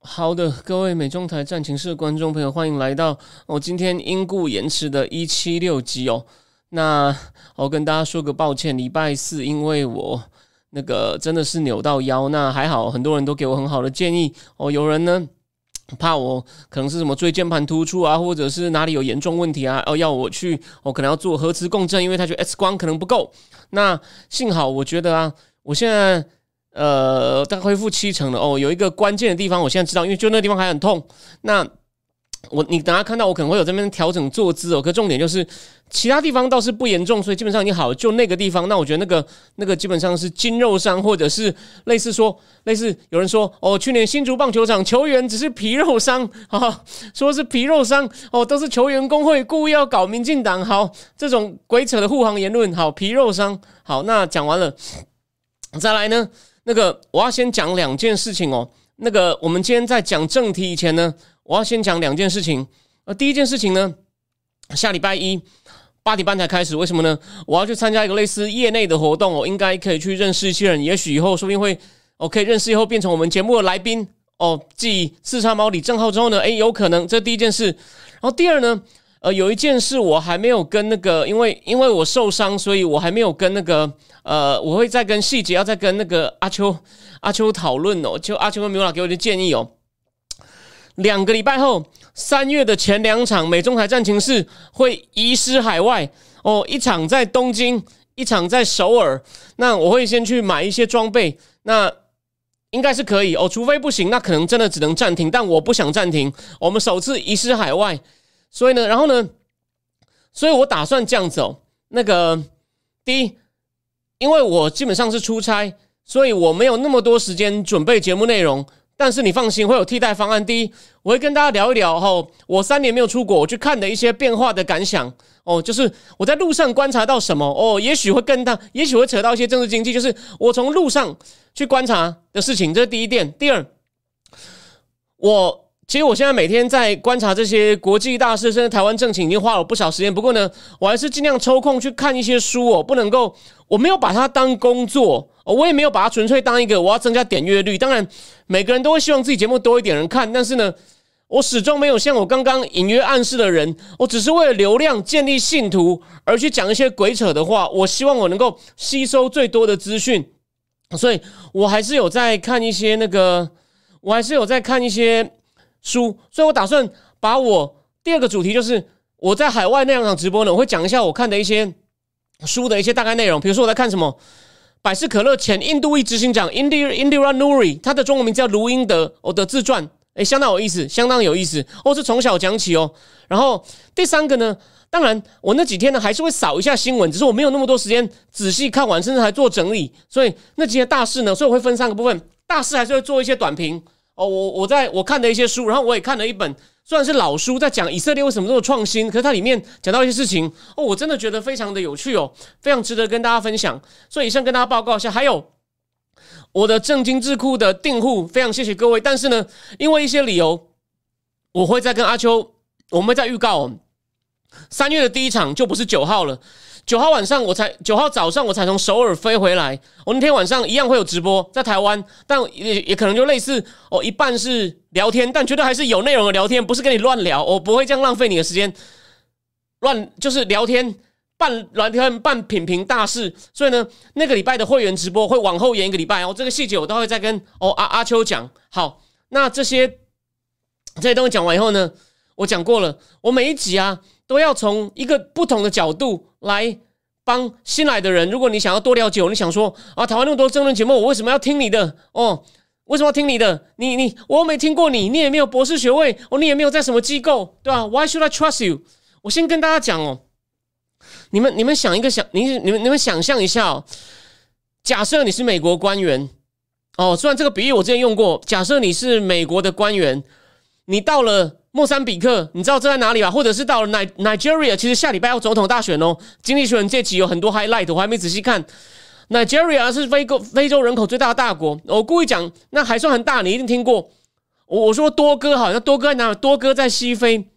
好的，各位美中台战情室观众朋友，欢迎来到我今天因故延迟的一七六集哦。那我跟大家说个抱歉，礼拜四因为我那个真的是扭到腰，那还好，很多人都给我很好的建议哦。有人呢怕我可能是什么椎间盘突出啊，或者是哪里有严重问题啊，哦要我去，我可能要做核磁共振，因为他觉得 X 光可能不够。那幸好我觉得啊，我现在。呃，大概恢复七成了哦。有一个关键的地方，我现在知道，因为就那个地方还很痛。那我你等下看到我可能会有这边调整坐姿哦。可重点就是其他地方倒是不严重，所以基本上已经好。就那个地方，那我觉得那个那个基本上是筋肉伤，或者是类似说类似有人说哦，去年新竹棒球场球员只是皮肉伤啊，说是皮肉伤哦，都是球员工会故意要搞民进党。好，这种鬼扯的护航言论，好皮肉伤。好，那讲完了，再来呢？那个，我要先讲两件事情哦。那个，我们今天在讲正题以前呢，我要先讲两件事情。呃，第一件事情呢，下礼拜一八点半才开始，为什么呢？我要去参加一个类似业内的活动哦，应该可以去认识一些人，也许以后说不定会，我可以认识以后变成我们节目的来宾哦。继四川猫李正浩之后呢，诶，有可能，这第一件事。然后第二呢？呃，有一件事我还没有跟那个，因为因为我受伤，所以我还没有跟那个，呃，我会再跟细节，要再跟那个阿秋阿秋讨论哦。就阿秋跟米拉给我的建议哦，两个礼拜后，三月的前两场美中台战情室会移师海外哦，一场在东京，一场在首尔。那我会先去买一些装备，那应该是可以哦，除非不行，那可能真的只能暂停。但我不想暂停，我们首次移师海外。所以呢，然后呢，所以我打算这样子哦。那个第一，因为我基本上是出差，所以我没有那么多时间准备节目内容。但是你放心，会有替代方案。第一，我会跟大家聊一聊哈，我三年没有出国，我去看的一些变化的感想哦，就是我在路上观察到什么哦，也许会跟他，也许会扯到一些政治经济，就是我从路上去观察的事情。这是第一点。第二，我。其实我现在每天在观察这些国际大事，甚至台湾政情，已经花了不少时间。不过呢，我还是尽量抽空去看一些书哦，不能够，我没有把它当工作，我也没有把它纯粹当一个我要增加点阅率。当然，每个人都会希望自己节目多一点人看，但是呢，我始终没有像我刚刚隐约暗示的人，我只是为了流量建立信徒而去讲一些鬼扯的话。我希望我能够吸收最多的资讯，所以我还是有在看一些那个，我还是有在看一些。书，所以我打算把我第二个主题，就是我在海外那两场直播呢，我会讲一下我看的一些书的一些大概内容。比如说我在看什么，百事可乐前印度裔执行长 Indira Indira Nuri，他的中文名叫卢英德，我的自传，诶，相当有意思，相当有意思。哦，是从小讲起哦。然后第三个呢，当然我那几天呢还是会扫一下新闻，只是我没有那么多时间仔细看完，甚至还做整理。所以那几天大事呢，所以我会分三个部分，大事还是会做一些短评。哦，我我在我看的一些书，然后我也看了一本，虽然是老书，在讲以色列为什么这么创新，可是它里面讲到一些事情，哦，我真的觉得非常的有趣哦，非常值得跟大家分享。所以以上跟大家报告一下，还有我的正金智库的订户，非常谢谢各位。但是呢，因为一些理由，我会再跟阿秋，我们再预告，三月的第一场就不是九号了。九号晚上我才九号早上我才从首尔飞回来，我那天晚上一样会有直播在台湾，但也也可能就类似哦，一半是聊天，但绝对还是有内容的聊天，不是跟你乱聊，我不会这样浪费你的时间，乱就是聊天，半聊天半品评大事，所以呢，那个礼拜的会员直播会往后延一个礼拜哦，这个细节我都会再跟哦阿阿秋讲。好，那这些这些东西讲完以后呢，我讲过了，我每一集啊。都要从一个不同的角度来帮新来的人。如果你想要多了解我，你想说啊，台湾那么多争论节目，我为什么要听你的？哦，为什么要听你的？你你我没听过你，你也没有博士学位，哦，你也没有在什么机构，对吧？Why should I trust you？我先跟大家讲哦，你们你们想一个想，你你们你们想象一下哦，假设你是美国官员哦，虽然这个比喻我之前用过，假设你是美国的官员，你到了。莫桑比克，你知道这在哪里吧？或者是到了 Nigeria，其实下礼拜要总统大选哦。经济学人这期有很多 highlight，我还没仔细看。Nigeria 是非洲非洲人口最大的大国，我故意讲那还算很大，你一定听过。我我说多哥好像多哥在哪？多哥在西非，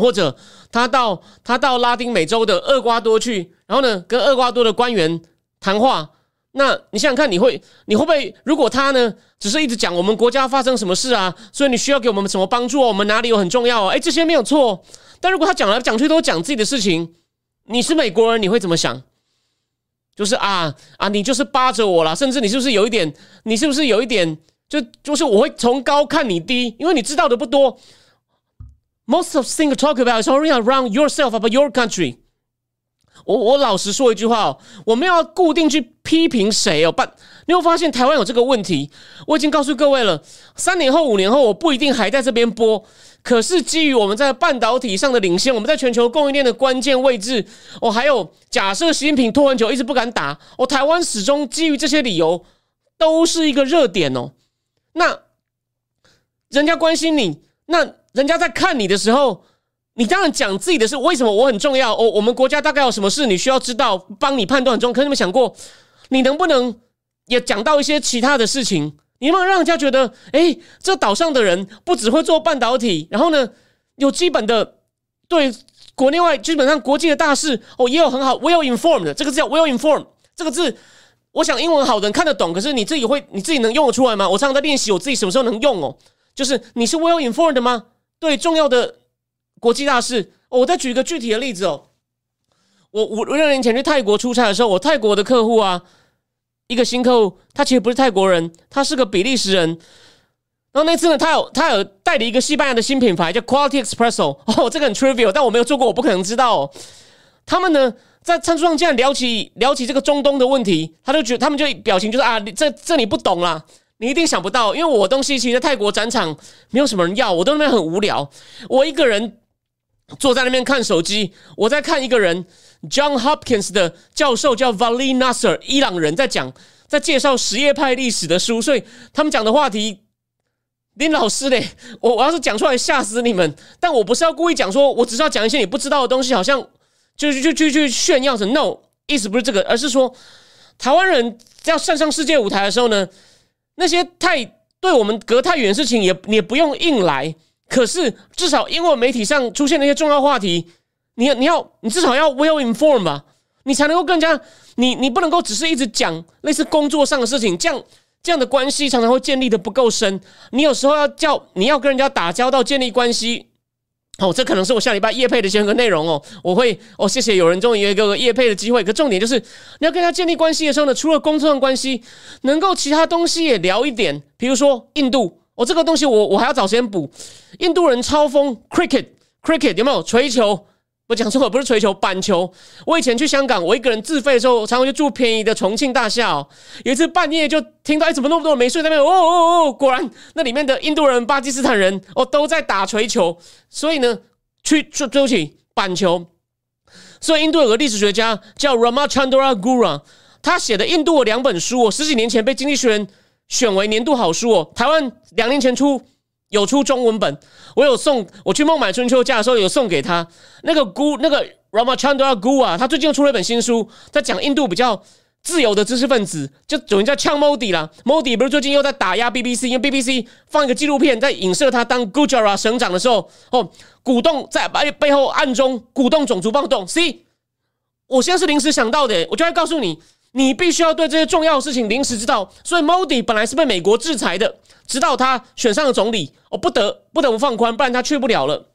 或者他到他到拉丁美洲的厄瓜多去，然后呢跟厄瓜多的官员谈话。那你想想看，你会你会不会？如果他呢，只是一直讲我们国家发生什么事啊，所以你需要给我们什么帮助？我们哪里有很重要啊？哎，这些没有错。但如果他讲来讲去都讲自己的事情，你是美国人，你会怎么想？就是啊啊，你就是扒着我了，甚至你是不是有一点？你是不是有一点？就就是我会从高看你低，因为你知道的不多。Most of things talk about is only around yourself about your country. 我我老实说一句话哦，我们要固定去批评谁哦？但你会发现台湾有这个问题。我已经告诉各位了，三年后、五年后，我不一定还在这边播。可是基于我们在半导体上的领先，我们在全球供应链的关键位置，哦，还有假设习近平拖很久一直不敢打，哦，台湾始终基于这些理由都是一个热点哦。那人家关心你，那人家在看你的时候。你当然讲自己的事，为什么我很重要？哦，我们国家大概有什么事你需要知道，帮你判断很重要。可你有没想过，你能不能也讲到一些其他的事情？你能不能让人家觉得，哎，这岛上的人不只会做半导体，然后呢，有基本的对国内外基本上国际的大事哦，也有很好 well informed。这个字叫 well informed，这个字，我想英文好的人看得懂，可是你自己会你自己能用得出来吗？我常常在练习，我自己什么时候能用哦？就是你是 well informed 吗？对重要的。国际大事，我再举一个具体的例子哦。我五六年前去泰国出差的时候，我泰国的客户啊，一个新客户，他其实不是泰国人，他是个比利时人。然后那次呢，他有他有代理一个西班牙的新品牌叫 Quality Espresso。哦，这个很 trivial，但我没有做过，我不可能知道。哦他们呢，在餐桌上竟然聊起聊起这个中东的问题，他就觉得他们就表情就是啊，这这你不懂啦，你一定想不到，因为我东西其实在泰国展场没有什么人要，我都那边很无聊，我一个人。坐在那边看手机，我在看一个人，John Hopkins 的教授叫 Vali Nasser，伊朗人在讲，在介绍什叶派历史的书，所以他们讲的话题，林老师嘞，我我要是讲出来吓死你们，但我不是要故意讲，说我只是要讲一些你不知道的东西，好像就是就就就炫耀着，no，意思不是这个，而是说台湾人要站上世界舞台的时候呢，那些太对我们隔太远的事情，也也不用硬来。可是，至少英文媒体上出现那些重要话题，你你要你至少要 well informed 吧，你才能够更加你你不能够只是一直讲类似工作上的事情，这样这样的关系常常会建立的不够深。你有时候要叫你要跟人家打交道，建立关系。哦，这可能是我下礼拜叶配的一个内容哦。我会哦，谢谢有人终于有一个叶配的机会。可重点就是你要跟他建立关系的时候呢，除了工作上关系，能够其他东西也聊一点，比如说印度。我这个东西，我我还要找时间补。印度人超疯 cricket，cricket 有没有锤球？我讲错了，不是锤球，板球。我以前去香港，我一个人自费的时候，常常去住便宜的重庆大厦。哦。有一次半夜就听到，哎，怎么那么多人没睡在那边？哦哦哦，果然那里面的印度人、巴基斯坦人哦都在打锤球。所以呢，去对不起板球。所以印度有个历史学家叫 Ramachandra Gura，他写的印度的两本书，我十几年前被经济学人。选为年度好书哦！台湾两年前出有出中文本，我有送我去孟买春秋假的时候有送给他那个姑那个 Ramachandra Gu 啊，他最近又出了一本新书，在讲印度比较自由的知识分子，就有人叫呛 Modi 啦，Modi 不是最近又在打压 BBC，因为 BBC 放一个纪录片在影射他当 Gujarat 省长的时候，哦，鼓动在背背后暗中鼓动种族暴动。C，我现在是临时想到的，我就要告诉你。你必须要对这些重要的事情临时知道，所以 Modi 本来是被美国制裁的，直到他选上了总理，我不得不得不放宽，不然他去不了了。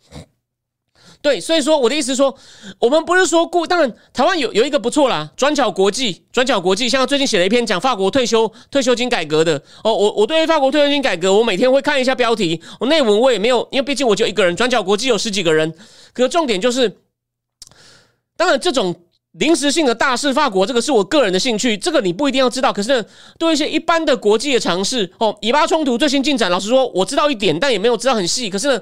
对，所以说我的意思说，我们不是说故，当然台湾有有一个不错啦，转角国际，转角国际，像最近写了一篇讲法国退休退休金改革的哦，我我对法国退休金改革，我每天会看一下标题，我内文我也没有，因为毕竟我就一个人，转角国际有十几个人，可重点就是，当然这种。临时性的大事，法国这个是我个人的兴趣，这个你不一定要知道。可是对一些一般的国际的尝试，哦，以巴冲突最新进展，老实说，我知道一点，但也没有知道很细。可是呢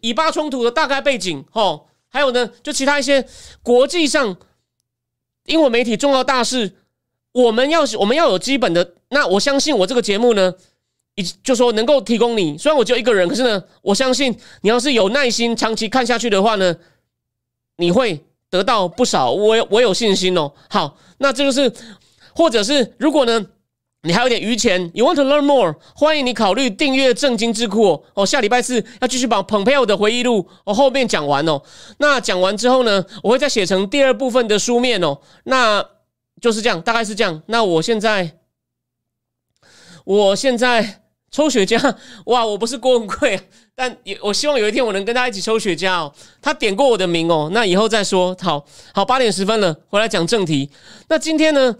以巴冲突的大概背景，哦，还有呢，就其他一些国际上英文媒体重要大事，我们要我们要有基本的。那我相信我这个节目呢，一就说能够提供你，虽然我只有一个人，可是呢，我相信你要是有耐心长期看下去的话呢，你会得到不少。我我有信心哦。好，那这就是，或者是如果呢，你还有点余钱，You want to learn more？欢迎你考虑订阅正经智库哦。下礼拜四要继续把蓬佩奥的回忆录哦后面讲完哦。那讲完之后呢，我会再写成第二部分的书面哦。那就是这样，大概是这样。那我现在，我现在。抽雪茄，哇！我不是郭文贵，但也我希望有一天我能跟他一起抽雪茄哦。他点过我的名哦，那以后再说。好好，八点十分了，回来讲正题。那今天呢？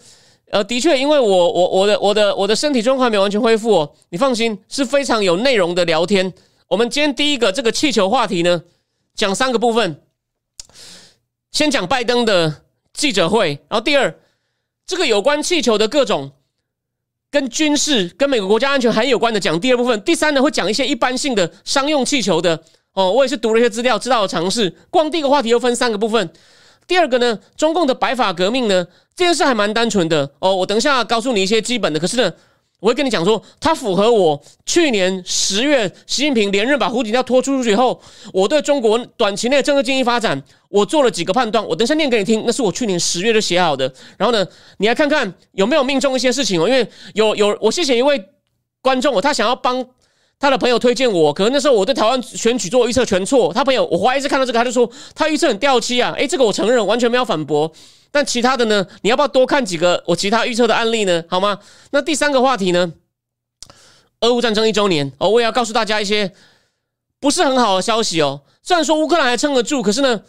呃，的确，因为我我我的我的我的身体状况没有完全恢复哦。你放心，是非常有内容的聊天。我们今天第一个这个气球话题呢，讲三个部分。先讲拜登的记者会，然后第二，这个有关气球的各种。跟军事、跟美国国家安全很有关的讲第二部分，第三呢会讲一些一般性的商用气球的哦，我也是读了一些资料，知道的尝试。光第一个话题又分三个部分，第二个呢，中共的白法革命呢这件事还蛮单纯的哦，我等一下告诉你一些基本的，可是呢。我会跟你讲说，它符合我去年十月习近平连任把胡锦涛拖出去以后，我对中国短期内政治经济发展，我做了几个判断。我等下念给你听，那是我去年十月就写好的。然后呢，你来看看有没有命中一些事情哦。因为有有，我谢谢一位观众哦，他想要帮他的朋友推荐我，可能那时候我对台湾选举做预测全错。他朋友我怀疑是看到这个，他就说他预测很掉漆啊。诶，这个我承认，完全没有反驳。但其他的呢？你要不要多看几个我其他预测的案例呢？好吗？那第三个话题呢？俄乌战争一周年哦，我也要告诉大家一些不是很好的消息哦。虽然说乌克兰还撑得住，可是呢，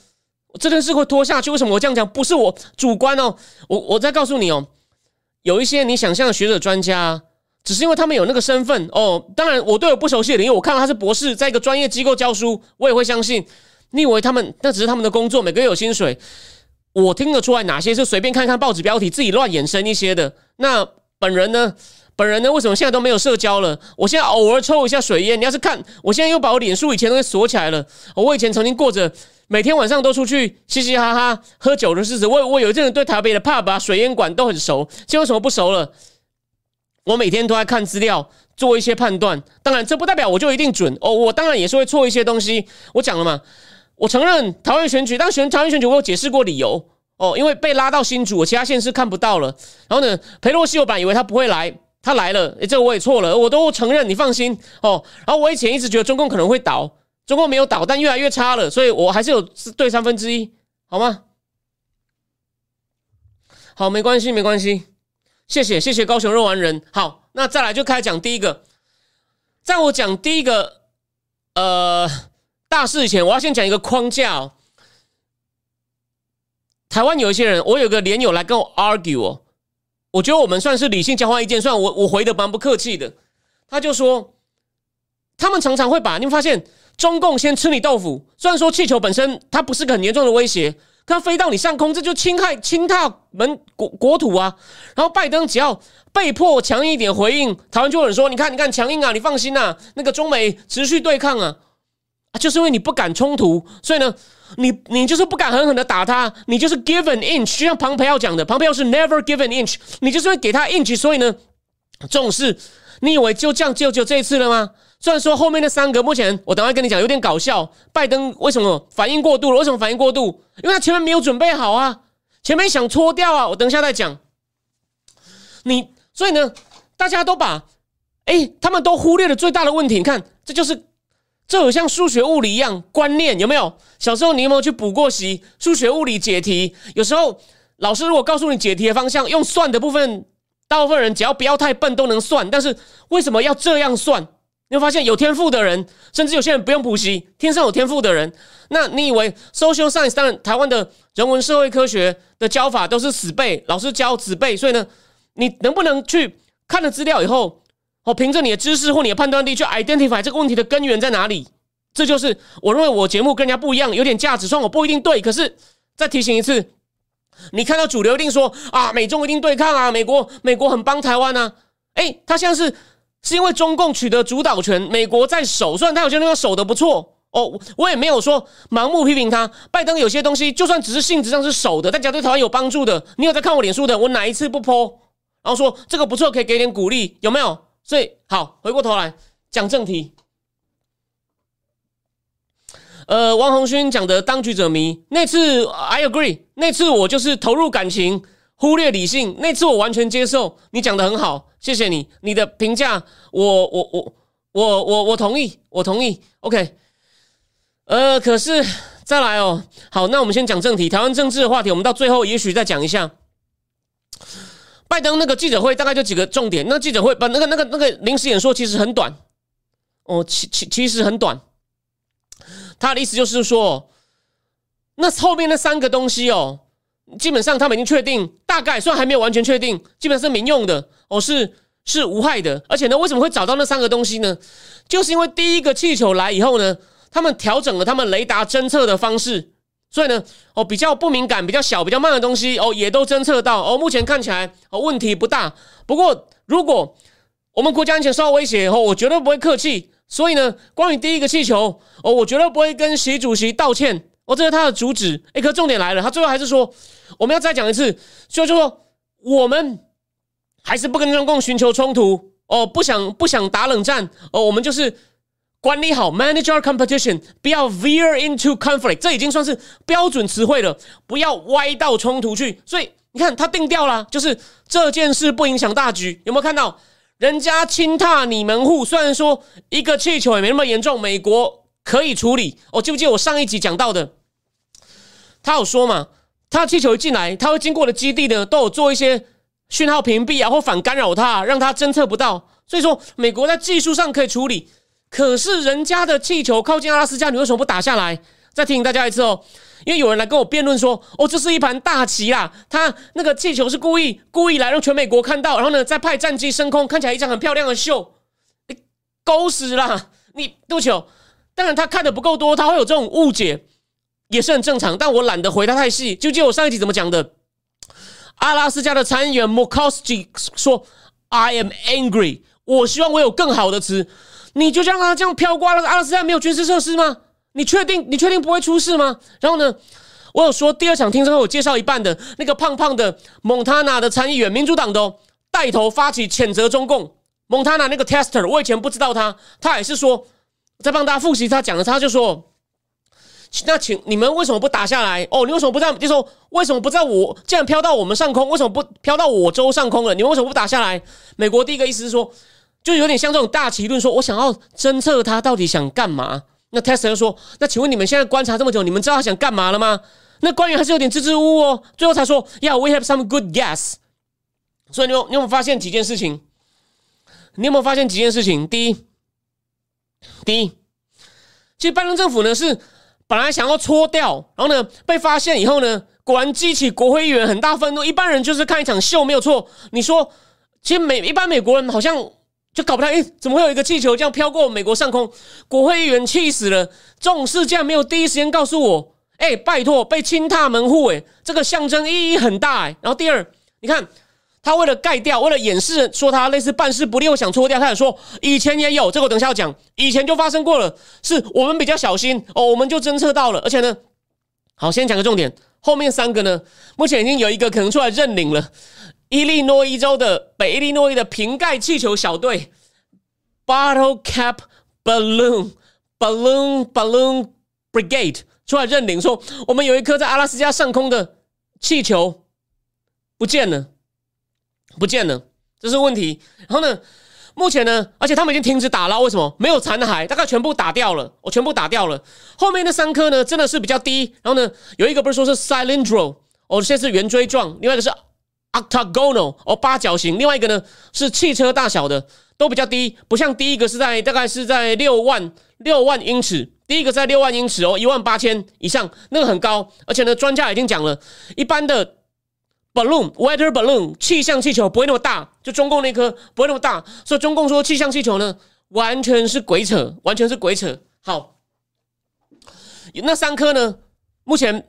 这件事会拖下去。为什么我这样讲？不是我主观哦，我我再告诉你哦，有一些你想象的学者专家，只是因为他们有那个身份哦。当然，我对我不熟悉的领域，我看到他是博士，在一个专业机构教书，我也会相信。你以为他们那只是他们的工作，每个月有薪水？我听得出来哪些是随便看看报纸标题自己乱衍生一些的。那本人呢？本人呢？为什么现在都没有社交了？我现在偶尔抽一下水烟。你要是看，我现在又把我脸书以前都给锁起来了。我以前曾经过着每天晚上都出去嘻嘻哈哈喝酒的日子。我我有一阵子对台北的 pub 啊、水烟馆都很熟。现在为什么不熟了？我每天都在看资料，做一些判断。当然，这不代表我就一定准哦。我当然也是会错一些东西。我讲了嘛。我承认台湾选举，但选台湾选举，我有解释过理由哦，因为被拉到新主，我其他县市看不到了。然后呢，裴洛西我本来以为他不会来，他来了，诶，这个我也错了，我都承认，你放心哦。然后我以前一直觉得中共可能会倒，中共没有倒，但越来越差了，所以我还是有对三分之一，好吗？好，没关系，没关系，谢谢，谢谢高雄肉丸人。好，那再来就开始讲第一个，在我讲第一个，呃。大事以前，我要先讲一个框架哦。台湾有一些人，我有个连友来跟我 argue 哦，我觉得我们算是理性交换意见，虽然我我回的蛮不客气的。他就说，他们常常会把你们发现，中共先吃你豆腐。虽然说气球本身它不是个很严重的威胁，它飞到你上空，这就侵害侵踏门国国土啊。然后拜登只要被迫强硬一点回应，台湾就有人说，你看你看强硬啊，你放心啊，那个中美持续对抗啊。就是因为你不敢冲突，所以呢，你你就是不敢狠狠的打他，你就是 give an inch，就像庞培奥讲的，庞培奥是 never give an inch，你就是会给他 inch，所以呢，这种事你以为就这样就就这一次了吗？虽然说后面那三个，目前我等下跟你讲有点搞笑，拜登为什么反应过度了？为什么反应过度？因为他前面没有准备好啊，前面想搓掉啊，我等一下再讲。你所以呢，大家都把哎，他们都忽略了最大的问题，你看，这就是。这有像数学物理一样观念有没有？小时候你有没有去补过习？数学物理解题，有时候老师如果告诉你解题的方向，用算的部分，大部分人只要不要太笨都能算。但是为什么要这样算？你会发现有天赋的人，甚至有些人不用补习，天生有天赋的人，那你以为 social science 当然台湾的人文社会科学的教法都是死背，老师教死背，所以呢，你能不能去看了资料以后？哦凭着你的知识或你的判断力去 identify 这个问题的根源在哪里？这就是我认为我节目跟人家不一样，有点价值。虽然我不一定对，可是再提醒一次，你看到主流一定说啊，美中一定对抗啊，美国美国很帮台湾啊。诶，他现在是是因为中共取得主导权，美国在守，虽然他有些地方守的不错哦，我也没有说盲目批评他。拜登有些东西就算只是性质上是守的，但假对台湾有帮助的，你有在看我脸书的，我哪一次不泼？然后说这个不错，可以给点鼓励，有没有？所以好，回过头来讲正题。呃，王宏勋讲的当局者迷，那次 I agree，那次我就是投入感情，忽略理性，那次我完全接受。你讲的很好，谢谢你，你的评价，我我我我我我同意，我同意。OK，呃，可是再来哦，好，那我们先讲正题，台湾政治的话题，我们到最后也许再讲一下。拜登那个记者会大概就几个重点，那记者会把那个那个那个临时演说其实很短，哦，其其其实很短。他的意思就是说，那后面那三个东西哦，基本上他们已经确定，大概虽然还没有完全确定，基本上是民用的哦，是是无害的。而且呢，为什么会找到那三个东西呢？就是因为第一个气球来以后呢，他们调整了他们雷达侦测的方式，所以呢，哦，比较不敏感、比较小、比较慢的东西哦，也都侦测到哦。目前看起来哦，问题不大。不过，如果我们国家安全受到威胁以后，我绝对不会客气。所以呢，关于第一个气球哦，我绝对不会跟习主席道歉。哦，这是他的主旨。哎，可重点来了，他最后还是说，我们要再讲一次，就就说我们还是不跟中共寻求冲突哦，不想不想打冷战哦，我们就是管理好 manage our competition，不要 veer into conflict，这已经算是标准词汇了，不要歪到冲突去。所以你看，他定调了，就是这件事不影响大局，有没有看到？人家轻踏你门户，虽然说一个气球也没那么严重，美国可以处理。哦记不记得我上一集讲到的？他有说嘛？他气球一进来，他会经过的基地呢，都有做一些讯号屏蔽啊，或反干扰它，让他侦测不到。所以说，美国在技术上可以处理。可是人家的气球靠近阿拉斯加，你为什么不打下来？再提醒大家一次哦。因为有人来跟我辩论说，哦，这是一盘大棋啦，他那个气球是故意故意来让全美国看到，然后呢再派战机升空，看起来一场很漂亮的秀，你狗屎啦！你不球，当然他看的不够多，他会有这种误解，也是很正常。但我懒得回答太细，就记得我上一集怎么讲的。阿拉斯加的参议员 m o k o s k i 说：“I am angry，我希望我有更好的词。你就让他这样飘过了，阿拉斯加没有军事设施吗？”你确定？你确定不会出事吗？然后呢？我有说第二场听证会，我介绍一半的那个胖胖的蒙塔纳的参议员，民主党的带头发起谴责中共。蒙塔纳那个 tester，我以前不知道他，他也是说在帮大家复习他讲的，他就说：那请你们为什么不打下来？哦，你为什么不在？就说为什么不在我？既然飘到我们上空，为什么不飘到我州上空了？你们为什么不打下来？美国第一个意思是说，就有点像这种大旗论，说我想要侦测他到底想干嘛。那 Tesla 说：“那请问你们现在观察这么久，你们知道他想干嘛了吗？”那官员还是有点支支吾吾哦，最后才说：“Yeah, we have some good guess。”所以你有你有没有发现几件事情？你有没有发现几件事情？第一，第一，其实拜登政府呢是本来想要搓掉，然后呢被发现以后呢，果然激起国会议员很大愤怒。一般人就是看一场秀没有错。你说，其实美一般美国人好像。就搞不太，哎，怎么会有一个气球这样飘过美国上空？国会议员气死了，这种事竟然没有第一时间告诉我，哎，拜托，被轻踏门户，哎，这个象征意义很大，哎。然后第二，你看他为了盖掉，为了掩饰，说他类似办事不力，想搓掉，他也说以前也有，这个我等下要讲，以前就发生过了，是我们比较小心哦，我们就侦测到了，而且呢，好，先讲个重点，后面三个呢，目前已经有一个可能出来认领了。伊利诺伊州的北伊利诺伊的瓶盖气球小队 （Bottle Cap Balloon Balloon Balloon Brigade） 出来认领，说我们有一颗在阿拉斯加上空的气球不见了，不见了，这是问题。然后呢，目前呢，而且他们已经停止打捞，为什么？没有残骸，大概全部打掉了，我全部打掉了。后面那三颗呢，真的是比较低。然后呢，有一个不是说是 cylindro，哦，现在是圆锥状，另外一个是。octagonal 哦，八角形。另外一个呢是汽车大小的，都比较低，不像第一个是在大概是在六万六万英尺，第一个在六万英尺哦，一万八千以上，那个很高。而且呢，专家已经讲了，一般的 balloon weather balloon 气象气球不会那么大，就中共那颗不会那么大，所以中共说气象气球呢完全是鬼扯，完全是鬼扯。好，那三颗呢，目前。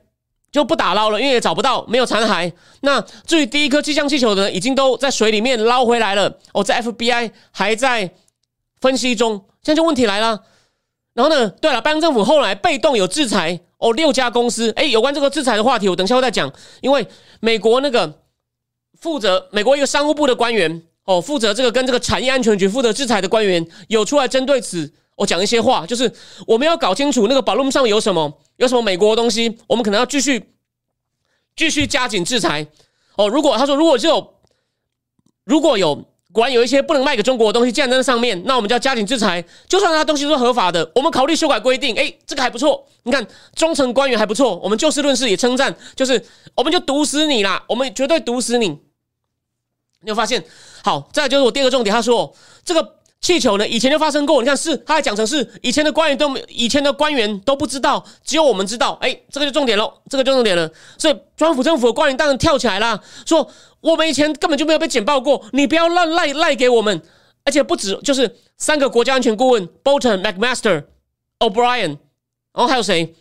就不打捞了，因为也找不到，没有残骸。那至于第一颗气象气球呢，已经都在水里面捞回来了。哦，在 FBI 还在分析中。现在就问题来了。然后呢，对了，拜登政府后来被动有制裁哦，六家公司。哎，有关这个制裁的话题，我等下会再讲。因为美国那个负责美国一个商务部的官员哦，负责这个跟这个产业安全局负责制裁的官员有出来针对此，我讲一些话，就是我们要搞清楚那个宝路上有什么，有什么美国的东西，我们可能要继续继续加紧制裁。哦，如果他说如果只有如果有果然有一些不能卖给中国的东西，既然在那上面，那我们就要加紧制裁。就算他东西是合法的，我们考虑修改规定。哎，这个还不错，你看中层官员还不错，我们就事论事也称赞，就是我们就毒死你啦，我们绝对毒死你。你有发现？好，再就是我第二个重点，他说这个气球呢，以前就发生过。你看是，他还讲成是以前的官员都没，以前的官员都不知道，只有我们知道。哎，这个就重点喽，这个就重点了。所以，川府政府的官员当然跳起来啦，说我们以前根本就没有被简报过，你不要乱赖赖给我们。而且不止，就是三个国家安全顾问：Bolton、McMaster、O'Brien，然后还有谁？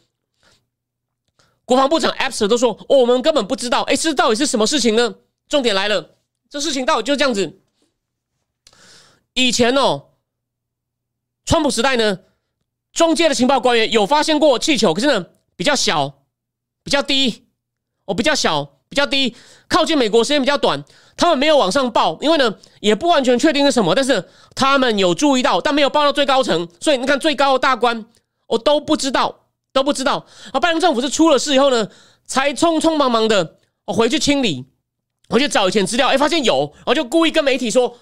国防部长 a p s 都说，我们根本不知道。哎，这到底是什么事情呢？重点来了。这事情到底就这样子。以前哦，川普时代呢，中介的情报官员有发现过气球，可是呢比较小、比较低，哦比较小、比较低，靠近美国时间比较短，他们没有往上报，因为呢也不完全确定是什么，但是他们有注意到，但没有报到最高层，所以你看最高的大官，我都不知道，都不知道。啊，拜登政府是出了事以后呢，才匆匆忙忙的我回去清理。我去找以前资料，哎，发现有，然后就故意跟媒体说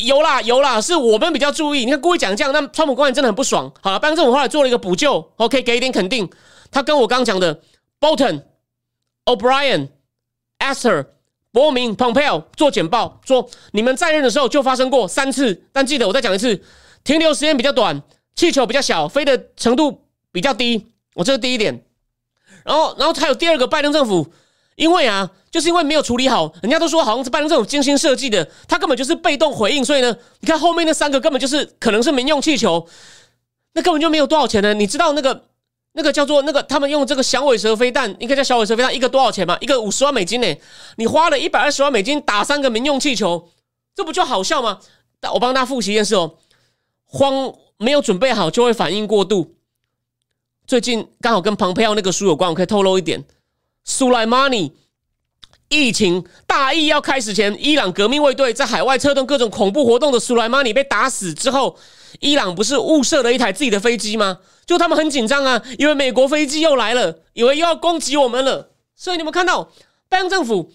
有啦有啦，是我们比较注意。你看故意讲这样，那川普官员真的很不爽。好了，拜登政府后来做了一个补救，OK，给一点肯定。他跟我刚讲的 Bolton、O'Brien、Esther、伯明、Pompeo 做简报，说你们在任的时候就发生过三次，但记得我再讲一次，停留时间比较短，气球比较小，飞的程度比较低。我这是第一点。然后，然后还有第二个，拜登政府。因为啊，就是因为没有处理好，人家都说好像是拜登这种精心设计的，他根本就是被动回应，所以呢，你看后面那三个根本就是可能是民用气球，那根本就没有多少钱呢。你知道那个那个叫做那个他们用这个响尾蛇飞弹，应该叫响尾蛇飞弹，一个多少钱吗？一个五十万美金呢？你花了一百二十万美金打三个民用气球，这不就好笑吗？我帮大家复习一件事哦，慌没有准备好就会反应过度。最近刚好跟庞佩奥那个书有关，我可以透露一点。苏莱马尼疫情大疫要开始前，伊朗革命卫队在海外策动各种恐怖活动的苏莱马尼被打死之后，伊朗不是误射了一台自己的飞机吗？就他们很紧张啊，因为美国飞机又来了，以为又要攻击我们了。所以你们看到拜登政府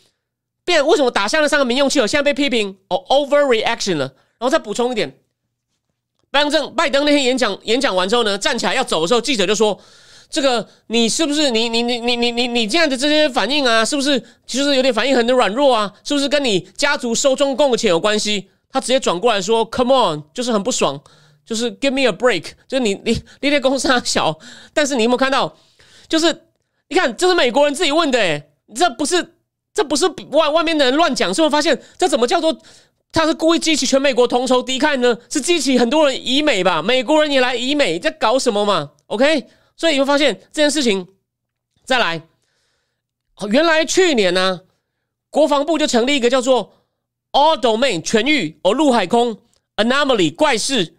变为什么打下了三个民用气球，现在被批评哦 overreaction 了。然后再补充一点，拜登政拜登那天演讲演讲完之后呢，站起来要走的时候，记者就说。这个你是不是你你你你你你你这样的这些反应啊，是不是其实有点反应很的软弱啊？是不是跟你家族收中共的钱有关系？他直接转过来说：“Come on，就是很不爽，就是 Give me a break。”就是你你你的公司还小，但是你有没有看到？就是你看，这是美国人自己问的，诶，这不是这不是外外面的人乱讲，是不是发现这怎么叫做他是故意激起全美国同仇敌忾呢？是激起很多人以美吧？美国人也来以美，在搞什么嘛？OK。所以你会发现这件事情，再来，原来去年呢，国防部就成立一个叫做 All Domain 全域哦陆海空 Anomaly 怪事，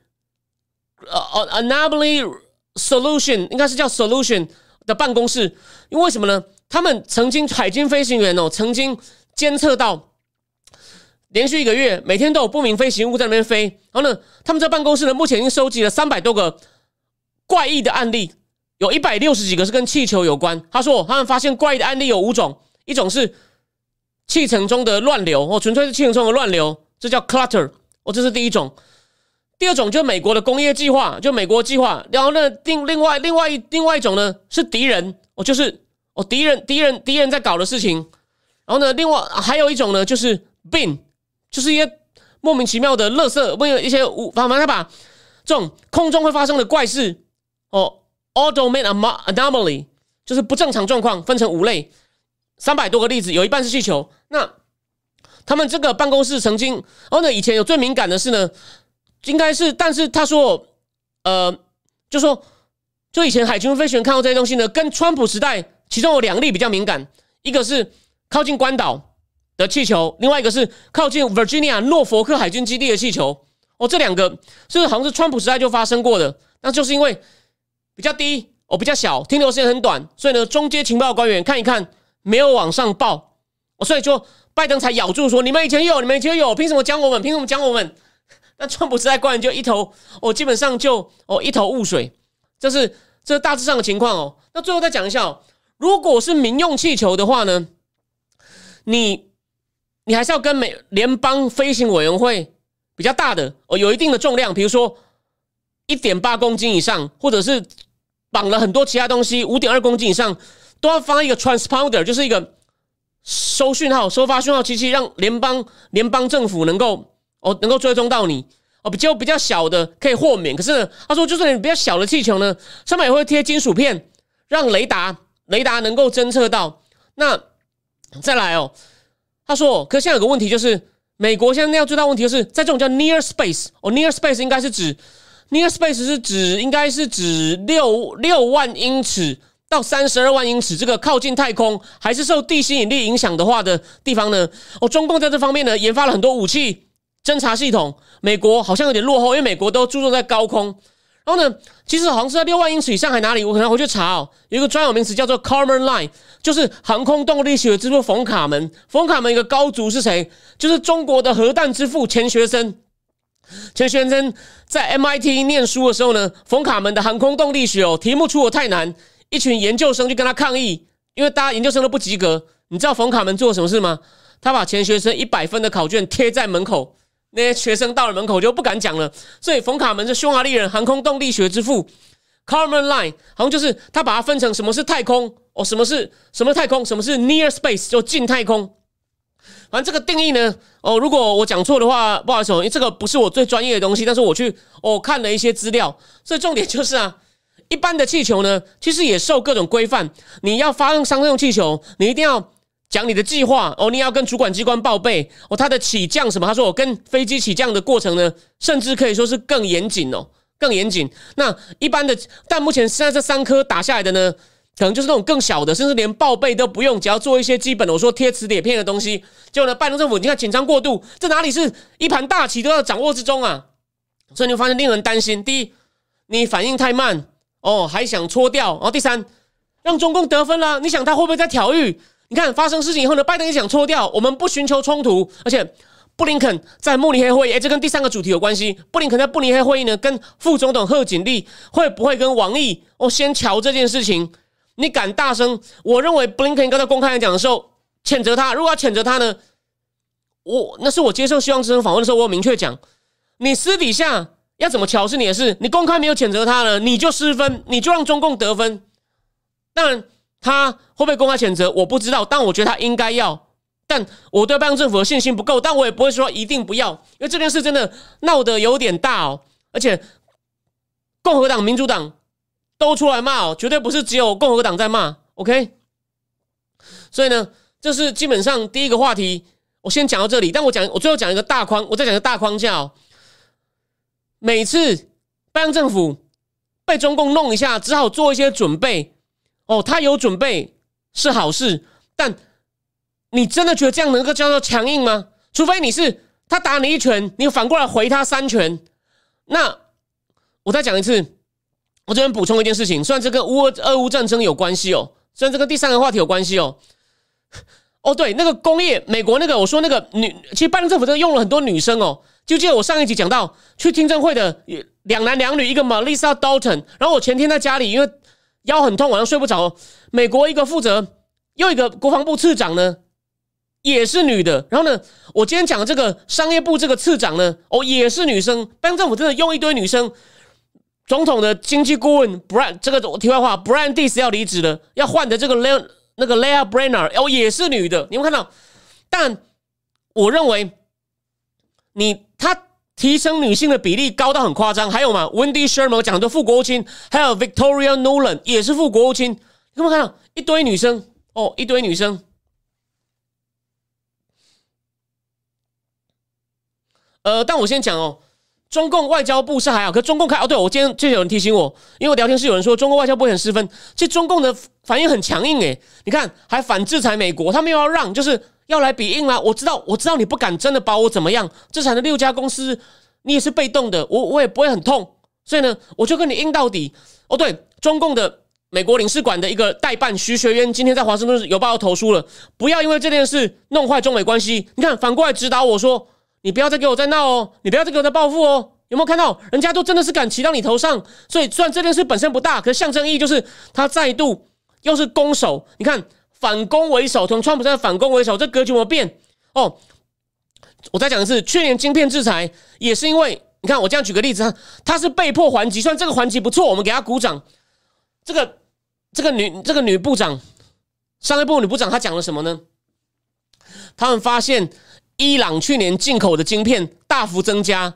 呃呃 Anomaly Solution 应该是叫 Solution 的办公室，因为什么呢？他们曾经海军飞行员哦，曾经监测到连续一个月每天都有不明飞行物在那边飞，然后呢，他们这办公室呢，目前已经收集了三百多个怪异的案例。有一百六十几个是跟气球有关。他说，他们发现怪异的案例有五种，一种是气层中的乱流，哦，纯粹是气层中的乱流，这叫 clutter，哦，这是第一种。第二种就是美国的工业计划，就美国计划。然后呢，另另外另外一另外一种呢是敌人，哦，就是哦敌人敌人敌人在搞的事情。然后呢，另外还有一种呢就是 bin，就是一些莫名其妙的垃圾，为了一些无，反正他把这种空中会发生的怪事，哦。All domain anomaly 就是不正常状况，分成五类，三百多个例子，有一半是气球。那他们这个办公室曾经，哦，那，以前有最敏感的是呢，应该是，但是他说，呃，就说，就以前海军飞行员看到这些东西呢，跟川普时代，其中有两例比较敏感，一个是靠近关岛的气球，另外一个是靠近 Virginia 诺佛克海军基地的气球。哦，这两个是好像是川普时代就发生过的，那就是因为。比较低哦，比较小，停留时间很短，所以呢，中阶情报官员看一看，没有往上报，哦，所以就拜登才咬住说：“你们以前有，你们以前有，凭什么讲我们？凭什么讲我们？” 那川普时代官员就一头哦，基本上就哦一头雾水。这是这是大致上的情况哦。那最后再讲一下哦，如果是民用气球的话呢，你你还是要跟美联邦飞行委员会比较大的哦，有一定的重量，比如说一点八公斤以上，或者是绑了很多其他东西五点二公斤以上，都要放一个 transponder，就是一个收讯号、收发讯号机器，让联邦联邦政府能够哦能够追踪到你。哦，比较比较小的可以豁免，可是他说，就算你比较小的气球呢，上面也会贴金属片，让雷达雷达能够侦测到。那再来哦，他说，可现在有个问题就是，美国现在要最大问题就是在这种叫 near space，哦，near space 应该是指 near space 是指应该是指六六万英尺到三十二万英尺这个靠近太空还是受地心引力影响的话的地方呢？哦，中共在这方面呢研发了很多武器。侦察系统，美国好像有点落后，因为美国都注重在高空。然后呢，其实好像是在六万英尺以上还哪里？我可能回去查哦。有一个专有名词叫做 Carmen Line，就是航空动力学之父冯卡门。冯卡门一个高足是谁？就是中国的核弹之父钱学森。钱学森在 MIT 念书的时候呢，冯卡门的航空动力学哦，题目出的太难，一群研究生就跟他抗议，因为大家研究生都不及格。你知道冯卡门做什么事吗？他把钱学森一百分的考卷贴在门口。那些学生到了门口就不敢讲了，所以冯卡门是匈牙利人，航空动力学之父。Carmen Line 好像就是他把它分成什么是太空哦，什么是什么太空，什么是 near space 就近太空。反正这个定义呢，哦，如果我讲错的话，不好意思，因为这个不是我最专业的东西，但是我去哦看了一些资料，所以重点就是啊，一般的气球呢，其实也受各种规范，你要发动商用气球，你一定要。讲你的计划哦，你要跟主管机关报备哦。它的起降什么？他说我跟飞机起降的过程呢，甚至可以说是更严谨哦，更严谨。那一般的，但目前现在这三颗打下来的呢，可能就是那种更小的，甚至连报备都不用，只要做一些基本的，我说贴磁铁片的东西。结果呢，拜登政府你看紧张过度，这哪里是一盘大棋都要掌握之中啊？所以你发现令人担心。第一，你反应太慢哦，还想搓掉。然后第三，让中共得分了，你想他会不会在挑衅？你看发生事情以后呢，拜登也想搓掉。我们不寻求冲突，而且布林肯在慕尼黑会议，哎，这跟第三个主题有关系。布林肯在慕尼黑会议呢，跟副总统贺锦丽会不会跟王毅哦先瞧这件事情？你敢大声？我认为 Blinken 刚才公开讲的时候谴责他。如果要谴责他呢，我那是我接受希望之声访问的时候，我有明确讲，你私底下要怎么瞧是你的事，你公开没有谴责他了，你就失分，你就让中共得分。当然。他会不会公开谴责？我不知道，但我觉得他应该要。但我对拜登政府的信心不够，但我也不会说一定不要，因为这件事真的闹得有点大哦。而且共和党、民主党都出来骂哦，绝对不是只有共和党在骂。OK，所以呢，这是基本上第一个话题，我先讲到这里。但我讲，我最后讲一个大框，我再讲一个大框架哦。每次拜登政府被中共弄一下，只好做一些准备。哦，他有准备是好事，但你真的觉得这样能够叫做强硬吗？除非你是他打你一拳，你反过来回他三拳。那我再讲一次，我这边补充一件事情，虽然这跟乌俄乌战争有关系哦，虽然这跟第三个话题有关系哦。哦，对，那个工业，美国那个，我说那个女，其实拜登政府真的用了很多女生哦。就记得我上一集讲到去听证会的两男两女，一个 Melissa Dalton，然后我前天在家里，因为。腰很痛，晚上睡不着。美国一个负责又一个国防部次长呢，也是女的。然后呢，我今天讲的这个商业部这个次长呢，哦，也是女生。拜登政府真的用一堆女生。总统的经济顾问 Brand 这个题外话，Brandis 要离职了，要换的这个 Lea 那个 Lea Brenner 哦，也是女的。你们看到？但我认为你他。提升女性的比例高到很夸张，还有嘛，Wendy Sherman 讲的副国务卿，还有 Victoria Nolan 也是副国务卿，你有没有看到一堆女生哦，一堆女生。呃，但我先讲哦，中共外交部是还好，可中共开哦，对我今天就有人提醒我，因为我聊天室有人说中共外交部很失分，其实中共的反应很强硬诶，你看还反制裁美国，他们又要让就是。要来比硬啦！我知道，我知道你不敢真的把我怎么样。制裁的六家公司，你也是被动的，我我也不会很痛。所以呢，我就跟你硬到底。哦，对，中共的美国领事馆的一个代办徐学渊今天在华盛顿邮报要投书了，不要因为这件事弄坏中美关系。你看，反过来指导我说，你不要再给我再闹哦，你不要再给我再报复哦。有没有看到，人家都真的是敢骑到你头上？所以虽然这件事本身不大，可是象征意义就是他再度又是攻守。你看，反攻为首，从川普在反攻为首，这格局有没有变？哦，我再讲一次，去年晶片制裁也是因为，你看我这样举个例子，他他是被迫还击，虽然这个还击不错，我们给他鼓掌。这个这个女这个女部长，商业部女部长，她讲了什么呢？他们发现伊朗去年进口的晶片大幅增加，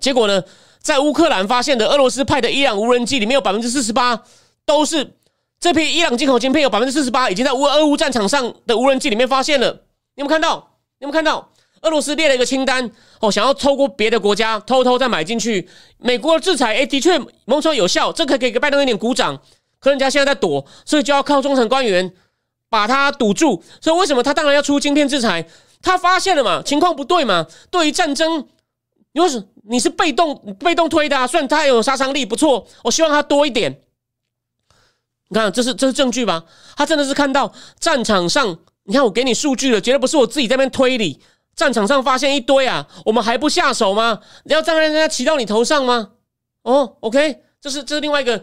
结果呢，在乌克兰发现的俄罗斯派的伊朗无人机里面有百分之四十八都是这批伊朗进口晶片，有百分之四十八已经在乌俄乌战场上的无人机里面发现了。你有没有看到？你有没有看到？俄罗斯列了一个清单哦，想要透过别的国家偷偷再买进去。美国的制裁，哎，的确某种有效，这可以给拜登一点鼓掌。可人家现在在躲，所以就要靠中层官员把他堵住。所以为什么他当然要出晶片制裁？他发现了嘛，情况不对嘛。对于战争，你是你是被动被动推的啊。虽然他有杀伤力，不错，我希望他多一点。你看，这是这是证据吧？他真的是看到战场上，你看我给你数据了，绝对不是我自己在那边推理。战场上发现一堆啊，我们还不下手吗？你要让人家骑到你头上吗？哦，OK，这是这是另外一个。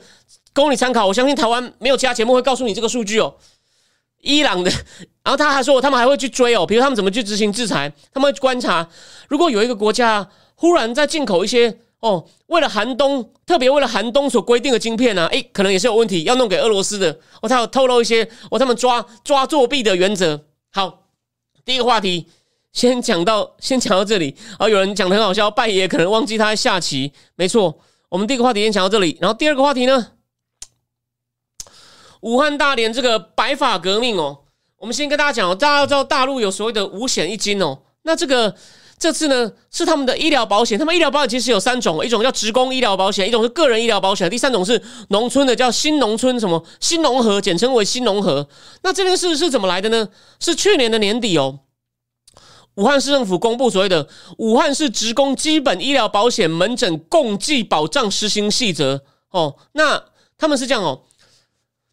供你参考，我相信台湾没有其他节目会告诉你这个数据哦。伊朗的，然后他还说，他们还会去追哦，比如他们怎么去执行制裁，他们会观察，如果有一个国家忽然在进口一些哦，为了寒冬，特别为了寒冬所规定的晶片呢，诶，可能也是有问题，要弄给俄罗斯的。哦，他有透露一些，哦，他们抓抓作弊的原则。好，第一个话题先讲到，先讲到这里。啊，有人讲的很好笑，拜爷可能忘记他在下棋。没错，我们第一个话题先讲到这里，然后第二个话题呢？武汉大连这个白发革命哦，我们先跟大家讲哦，大家要知道大陆有所谓的五险一金哦。那这个这次呢是他们的医疗保险，他们医疗保险其实有三种，一种叫职工医疗保险，一种是个人医疗保险，第三种是农村的叫新农村什么新农合，简称为新农合。那这件事是怎么来的呢？是去年的年底哦，武汉市政府公布所谓的武汉市职工基本医疗保险门诊共计保障实行细则哦。那他们是这样哦。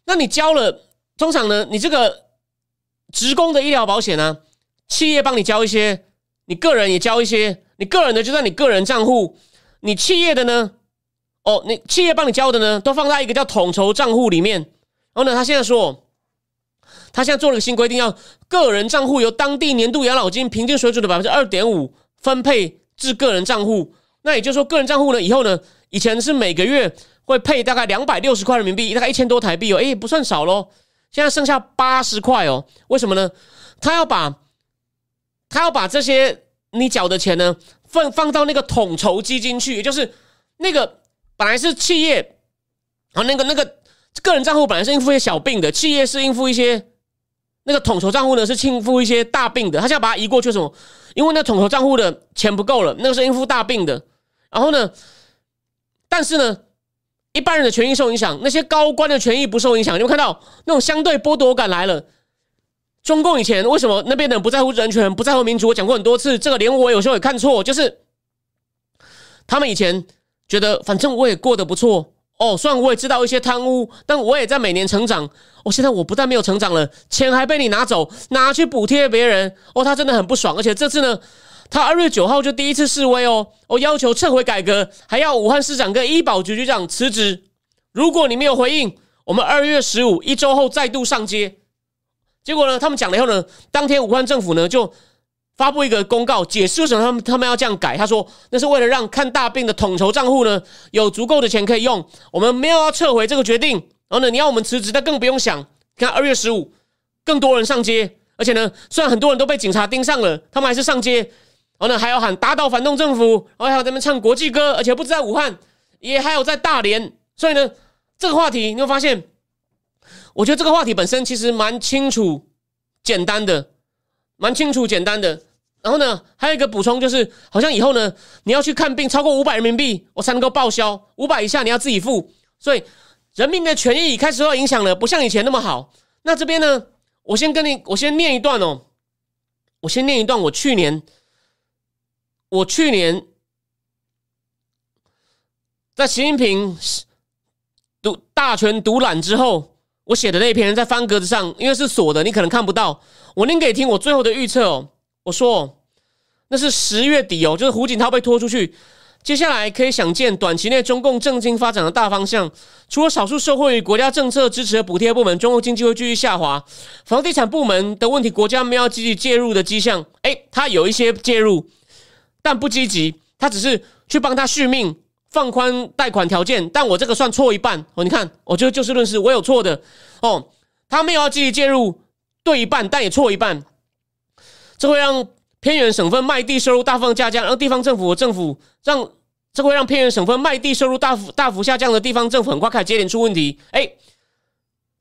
那你交了，通常呢，你这个职工的医疗保险呢，企业帮你交一些，你个人也交一些，你个人的就在你个人账户，你企业的呢，哦，你企业帮你交的呢，都放在一个叫统筹账户里面。然后呢，他现在说，他现在做了个新规定，要个人账户由当地年度养老金平均水准的百分之二点五分配至个人账户。那也就是说，个人账户呢，以后呢，以前是每个月。会配大概两百六十块人民币，大概一千多台币哦，诶，不算少喽。现在剩下八十块哦，为什么呢？他要把，他要把这些你缴的钱呢，放放到那个统筹基金去，也就是那个本来是企业啊，那个那个个人账户本来是应付一些小病的，企业是应付一些那个统筹账户呢是应付一些大病的，他现在把它移过去什么？因为那统筹账户的钱不够了，那个是应付大病的。然后呢，但是呢？一般人的权益受影响，那些高官的权益不受影响。你会看到那种相对剥夺感来了。中共以前为什么那边的人不在乎人权、不在乎民主？我讲过很多次，这个连我有时候也看错，就是他们以前觉得反正我也过得不错哦，虽然我也知道一些贪污，但我也在每年成长。我现在我不但没有成长了，钱还被你拿走，拿去补贴别人。哦，他真的很不爽。而且这次呢？他二月九号就第一次示威哦，哦要求撤回改革，还要武汉市长跟医保局局长辞职。如果你没有回应，我们二月十五一周后再度上街。结果呢，他们讲了以后呢，当天武汉政府呢就发布一个公告，解释为什么他们他们要这样改。他说那是为了让看大病的统筹账户呢有足够的钱可以用。我们没有要撤回这个决定。然后呢，你要我们辞职，那更不用想。看二月十五，更多人上街，而且呢，虽然很多人都被警察盯上了，他们还是上街。然后呢，还要喊打倒反动政府，然后还有在那唱国际歌，而且不止在武汉，也还有在大连。所以呢，这个话题你会发现，我觉得这个话题本身其实蛮清楚、简单的，蛮清楚、简单的。然后呢，还有一个补充就是，好像以后呢，你要去看病超过五百人民币，我才能够报销；五百以下你要自己付。所以人民的权益开始受到影响了，不像以前那么好。那这边呢，我先跟你，我先念一段哦，我先念一段，我去年。我去年在习近平独大权独揽之后，我写的那篇在方格子上，因为是锁的，你可能看不到。我念给你听我最后的预测哦。我说哦那是十月底哦，就是胡锦涛被拖出去。接下来可以想见，短期内中共政经发展的大方向，除了少数受惠于国家政策支持的补贴部门，中国经济会继续下滑。房地产部门的问题，国家没有积极介入的迹象。哎，他有一些介入，但不积极，他只是去帮他续命。放宽贷款条件，但我这个算错一半哦。你看，我就就事论事，我有错的哦。他没有要积极介入，对一半，但也错一半，这会让偏远省份卖地收入大幅下降，让地方政府政府让这会让偏远省份卖地收入大幅大幅下降的地方政府很快开始接连出问题。哎，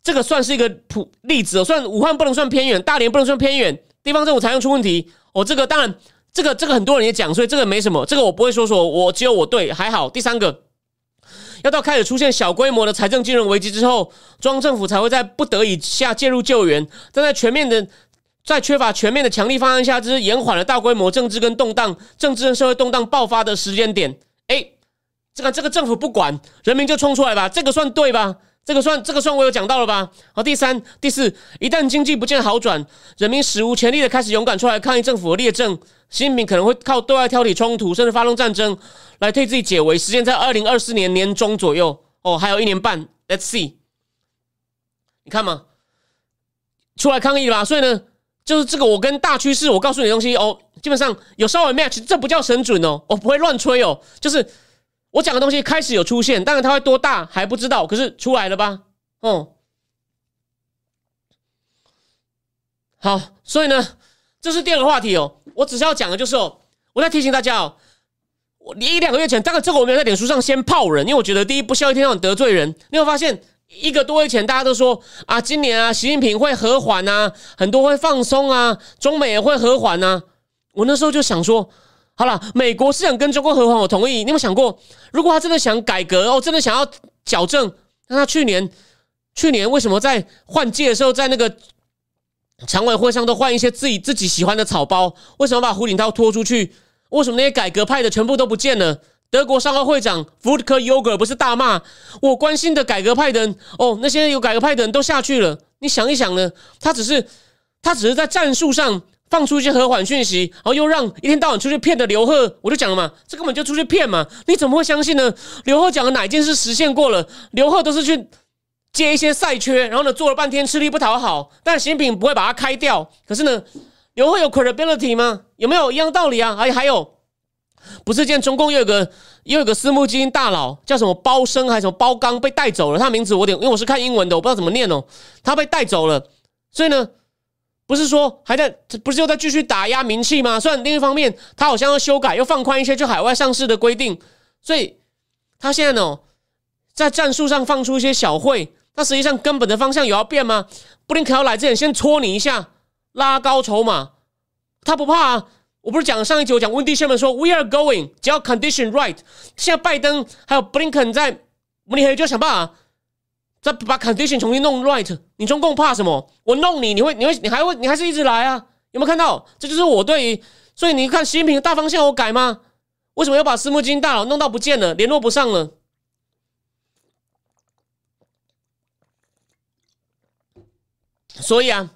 这个算是一个普例子哦，算武汉不能算偏远，大连不能算偏远，地方政府才能出问题。哦，这个当然。这个这个很多人也讲，所以这个没什么，这个我不会说说，我只有我对还好。第三个，要到开始出现小规模的财政金融危机之后，中央政府才会在不得已下介入救援。但在全面的在缺乏全面的强力方案下，之延缓了大规模政治跟动荡、政治跟社会动荡爆发的时间点。哎，这个这个政府不管，人民就冲出来吧，这个算对吧？这个算这个算我有讲到了吧？好，第三、第四，一旦经济不见好转，人民史无前例的开始勇敢出来抗议政府的劣政，习近平可能会靠对外挑起冲突，甚至发动战争来替自己解围。时间在二零二四年年中左右哦，还有一年半，Let's see，你看嘛，出来抗议吧。所以呢，就是这个我跟大趋势，我告诉你的东西哦，基本上有稍微 match，这不叫神准哦，我不会乱吹哦，就是。我讲的东西开始有出现，当然它会多大还不知道，可是出来了吧？哦，好，所以呢，这是第二个话题哦。我只是要讲的就是哦，我在提醒大家哦，我一两个月前，当然这个我没有在脸书上先泡人，因为我觉得第一不需要一天到晚得罪人。你会发现，一个多月前大家都说啊，今年啊，习近平会和缓啊，很多会放松啊，中美也会和缓啊。我那时候就想说。好了，美国是想跟中国和缓，我同意。你有没有想过，如果他真的想改革哦，真的想要矫正，那他去年去年为什么在换届的时候，在那个常委会上都换一些自己自己喜欢的草包？为什么把胡锦涛拖出去？为什么那些改革派的全部都不见了？德国商会会长 f o o d k e Yoger 不是大骂我关心的改革派的人哦，那些有改革派的人都下去了。你想一想呢？他只是他只是在战术上。放出一些和缓讯息，然后又让一天到晚出去骗的刘贺，我就讲了嘛，这根本就出去骗嘛，你怎么会相信呢？刘贺讲的哪一件事实现过了？刘贺都是去接一些赛缺，然后呢做了半天吃力不讨好，但新品不会把它开掉。可是呢，刘贺有 credibility 吗？有没有一样道理啊？而且还有，不是见中共又有个又有个私募基金大佬叫什么包生还是什么包刚被带走了？他名字我点，因为我是看英文的，我不知道怎么念哦。他被带走了，所以呢。不是说还在，不是又在继续打压名气吗？虽然另一方面，他好像要修改，又放宽一些去海外上市的规定，所以他现在呢，在战术上放出一些小会，那实际上根本的方向有要变吗？布林肯要来之前先戳你一下，拉高筹码，他不怕啊！我不是讲上一集我讲温蒂先生说 “We are going”，只要 condition right。现在拜登还有布林肯在慕尼黑就要想办法。再把 condition 重新弄 right，你中共怕什么？我弄你，你会，你会，你还会，你还是一直来啊？有没有看到？这就是我对于，所以你看习近平大方向我改吗？为什么要把私募基金大佬弄到不见了，联络不上了？所以啊，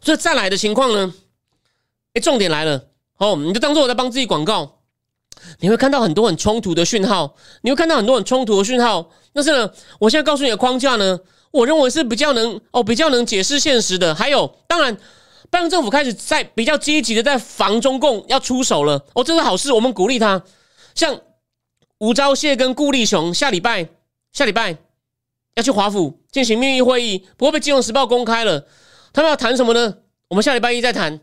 所以再来的情况呢？哎，重点来了，哦，你就当做我在帮自己广告。你会看到很多很冲突的讯号，你会看到很多很冲突的讯号。但是呢，我现在告诉你的框架呢，我认为是比较能哦，比较能解释现实的。还有，当然，拜登政府开始在比较积极的在防中共要出手了哦，这是好事，我们鼓励他。像吴钊燮跟顾立雄下礼拜下礼拜要去华府进行秘密会议，不过被《金融时报》公开了。他们要谈什么呢？我们下礼拜一再谈。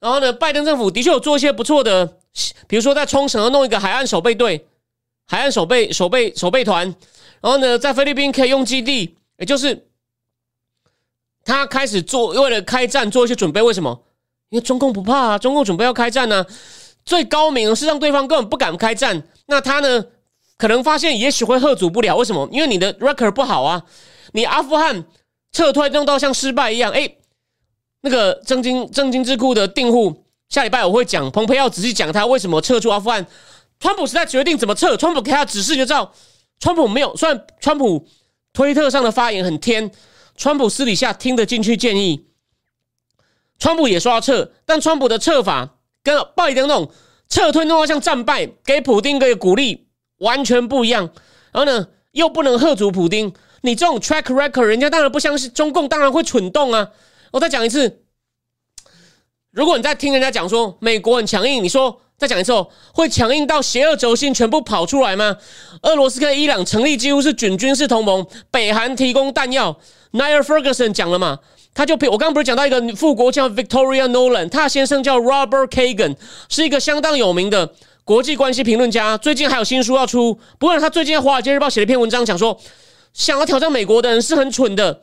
然后呢，拜登政府的确有做一些不错的。比如说，在冲绳要弄一个海岸守备队、海岸守备守备守备团，然后呢，在菲律宾可以用基地，也就是他开始做为了开战做一些准备。为什么？因为中共不怕啊，中共准备要开战呢。最高明是让对方根本不敢开战。那他呢，可能发现也许会贺阻不了。为什么？因为你的 record 不好啊。你阿富汗撤退弄到像失败一样，哎，那个正金正金智库的订户。下礼拜我会讲，蓬佩奥仔细讲他为什么撤出阿富汗。川普时代决定怎么撤，川普给他指示就知道。川普没有，虽然川普推特上的发言很天，川普私底下听得进去建议，川普也说要撤，但川普的撤法跟拜登那种撤退弄到像战败，给普丁个鼓励完全不一样。然后呢，又不能喝阻普丁，你这种 track record，人家当然不相信，中共当然会蠢动啊。我再讲一次，如果你在听人家讲说美国很强硬，你说。再讲一次哦，会强硬到邪恶轴心全部跑出来吗？俄罗斯跟伊朗成立几乎是准军事同盟，北韩提供弹药。Niall Ferguson 讲了嘛，他就我刚刚不是讲到一个副国叫 Victoria Nolan，他先生叫 Robert Kagan，是一个相当有名的国际关系评论家，最近还有新书要出。不过他最近在《华尔街日报》写了一篇文章，讲说想要挑战美国的人是很蠢的。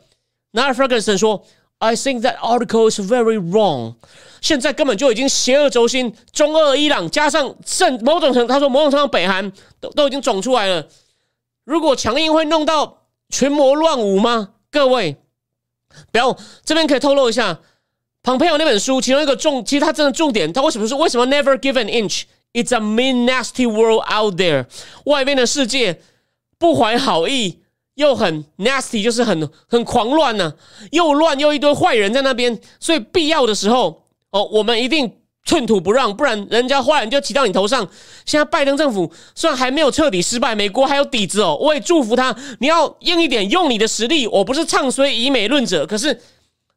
Niall Ferguson 说：“I think that article is very wrong。”现在根本就已经邪恶轴心，中俄伊朗加上甚某种程度，他说某种程度北韩都都已经肿出来了。如果强硬会弄到群魔乱舞吗？各位，不要这边可以透露一下，庞培有那本书其中一个重，其实他真的重点，他为什么说为什么 Never give an inch？It's a mean nasty world out there。外面的世界不怀好意，又很 nasty，就是很很狂乱呢，又乱又一堆坏人在那边，所以必要的时候。哦，我们一定寸土不让，不然人家坏人就骑到你头上。现在拜登政府虽然还没有彻底失败，美国还有底子哦，我也祝福他。你要硬一点，用你的实力。我不是唱衰以美论者，可是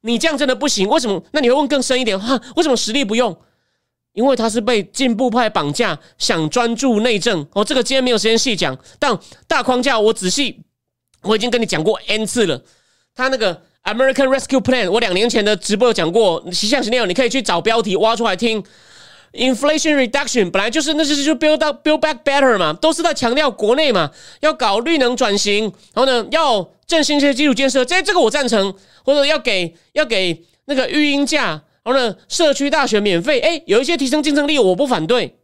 你这样真的不行。为什么？那你会问更深一点哈？为什么实力不用？因为他是被进步派绑架，想专注内政。哦，这个今天没有时间细讲，但大框架我仔细我已经跟你讲过 n 次了。他那个。American Rescue Plan，我两年前的直播有讲过，形象是那样，你可以去找标题挖出来听。Inflation Reduction 本来就是那就是就 build up build back better 嘛，都是在强调国内嘛，要搞绿能转型，然后呢要振兴这些基础建设，这这个我赞成，或者要给要给那个育婴假，然后呢社区大学免费，哎，有一些提升竞争力，我不反对，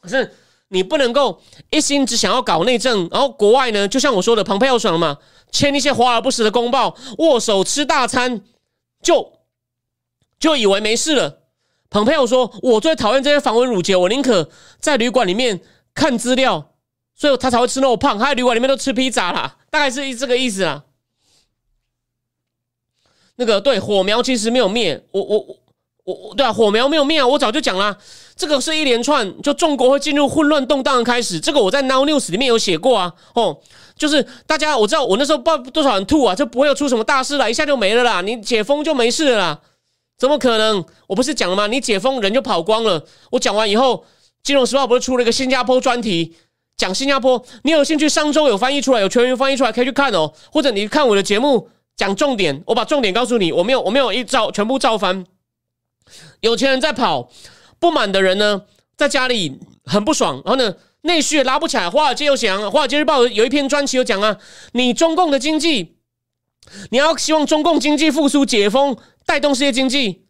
可是。你不能够一心只想要搞内政，然后国外呢，就像我说的，蓬佩奥爽了嘛，签一些华而不实的公报，握手吃大餐，就就以为没事了。蓬佩奥说：“我最讨厌这些访问乳节，我宁可在旅馆里面看资料，所以他才会吃那么胖。他在旅馆里面都吃披萨啦，大概是这个意思啊。那个对火苗其实没有灭，我我我。”我对啊，火苗没有灭啊！我早就讲了，这个是一连串，就中国会进入混乱动荡的开始。这个我在 Now News 里面有写过啊。哦，就是大家我知道，我那时候报多少人吐啊，就不会有出什么大事了，一下就没了啦。你解封就没事了啦？怎么可能？我不是讲了吗？你解封人就跑光了。我讲完以后，金融时报不是出了一个新加坡专题，讲新加坡。你有兴趣？上周有翻译出来，有全员翻译出来，可以去看哦。或者你看我的节目，讲重点，我把重点告诉你。我没有，我没有一照全部照翻。有钱人在跑，不满的人呢，在家里很不爽，然后呢，内需也拉不起来。华尔街又讲，《华尔街日报》有一篇专题有讲啊，你中共的经济，你要希望中共经济复苏、解封，带动世界经济，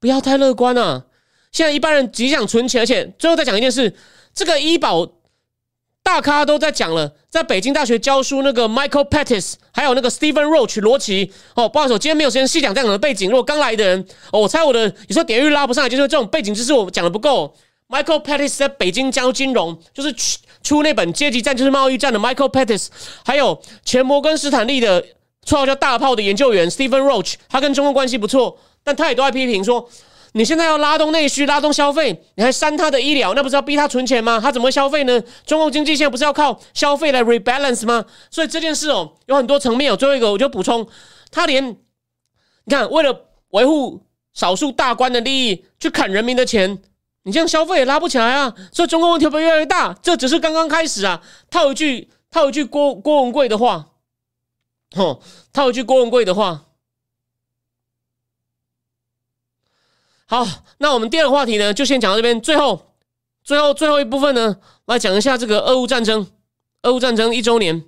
不要太乐观啊！现在一般人只想存钱，而且最后再讲一件事，这个医保。大咖都在讲了，在北京大学教书那个 Michael Pettis，还有那个 Stephen Roach 罗奇哦，不好意思，我今天没有时间细讲这样的背景。如果刚来的人哦，我猜我的有时候点率拉不上来，就是这种背景知识我讲的不够。Michael Pettis 在北京教金融，就是出出那本《阶级战就是贸易战》的 Michael Pettis，还有前摩根斯坦利的绰号叫大炮的研究员 Stephen Roach，他跟中国关系不错，但他也都在批评说。你现在要拉动内需、拉动消费，你还删他的医疗，那不是要逼他存钱吗？他怎么消费呢？中国经济现在不是要靠消费来 rebalance 吗？所以这件事哦，有很多层面。哦。最后一个，我就补充，他连你看，为了维护少数大官的利益，去砍人民的钱，你这样消费也拉不起来啊！所以中国问题会越来越大，这只是刚刚开始啊！套一句，套一句郭郭文贵的话，吼，套一句郭文贵的话。好，那我们第二个话题呢，就先讲到这边。最后，最后，最后一部分呢，来讲一下这个俄乌战争。俄乌战争一周年，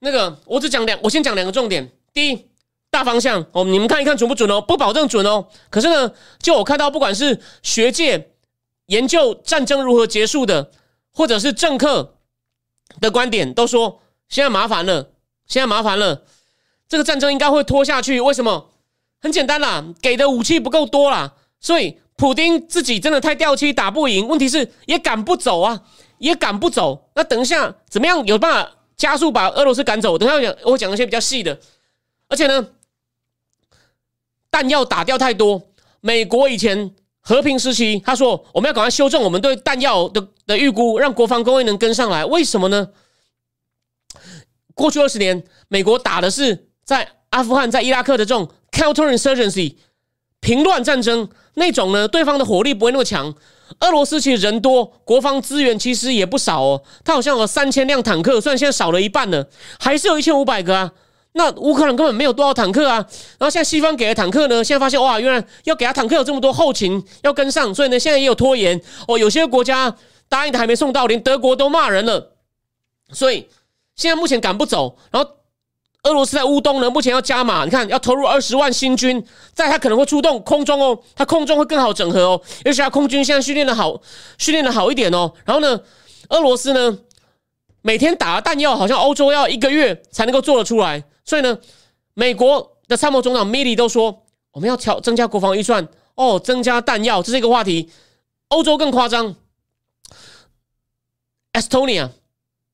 那个我只讲两，我先讲两个重点。第一，大方向哦，你们看一看准不准哦？不保证准哦。可是呢，就我看到，不管是学界研究战争如何结束的，或者是政客的观点，都说现在麻烦了，现在麻烦了，这个战争应该会拖下去。为什么？很简单啦，给的武器不够多啦，所以普丁自己真的太掉漆，打不赢。问题是也赶不走啊，也赶不走。那等一下怎么样有办法加速把俄罗斯赶走？等一下讲我讲一些比较细的，而且呢，弹药打掉太多。美国以前和平时期，他说我们要赶快修正我们对弹药的的预估，让国防工业能跟上来。为什么呢？过去二十年，美国打的是在阿富汗、在伊拉克的这种 counterinsurgency 平乱战争那种呢，对方的火力不会那么强。俄罗斯其实人多，国防资源其实也不少哦。他好像有三千辆坦克，虽然现在少了一半了，还是有一千五百个啊。那乌克兰根本没有多少坦克啊。然后现在西方给的坦克呢，现在发现哇，原来要给他坦克有这么多后勤要跟上，所以呢，现在也有拖延哦。有些国家答应的还没送到，连德国都骂人了。所以现在目前赶不走，然后。俄罗斯在乌东呢，目前要加码，你看要投入二十万新军，在他可能会出动空中哦，他空中会更好整合哦，而且他空军现在训练的好，训练的好一点哦。然后呢，俄罗斯呢每天打的弹药好像欧洲要一个月才能够做得出来，所以呢，美国的参谋总长米利都说我们要调增加国防预算哦，增加弹药，这是一个话题。欧洲更夸张，Estonia。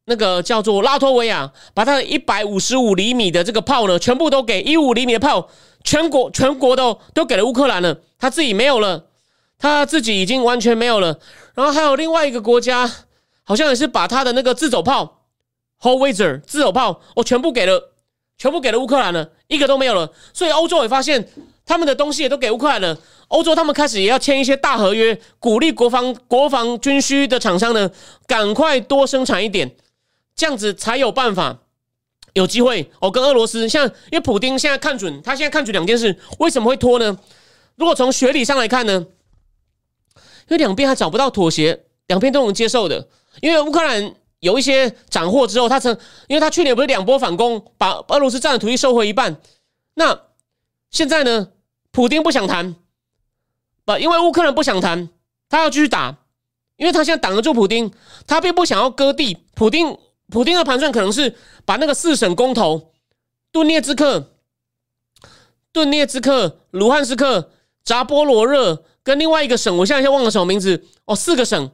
那个叫做拉脱维亚，把他的一百五十五厘米的这个炮呢，全部都给一五厘米的炮，全国全国都都给了乌克兰了，他自己没有了，他自己已经完全没有了。然后还有另外一个国家，好像也是把他的那个自走炮 h o w i z e r 自走炮，哦，全部给了，全部给了乌克兰了，一个都没有了。所以欧洲也发现，他们的东西也都给乌克兰了。欧洲他们开始也要签一些大合约，鼓励国防国防军需的厂商呢，赶快多生产一点。这样子才有办法有机会哦，跟俄罗斯像，因为普丁现在看准，他现在看准两件事，为什么会拖呢？如果从学理上来看呢，因为两边还找不到妥协，两边都能接受的。因为乌克兰有一些斩获之后，他曾，因为他去年不是两波反攻，把俄罗斯占的土地收回一半，那现在呢，普丁不想谈，不，因为乌克兰不想谈，他要继续打，因为他现在挡得住普丁，他并不想要割地，普丁。普京的盘算可能是把那个四省公投，顿涅茨克、顿涅茨克、卢汉斯克、扎波罗热跟另外一个省，我现在先忘了什么名字哦，四个省。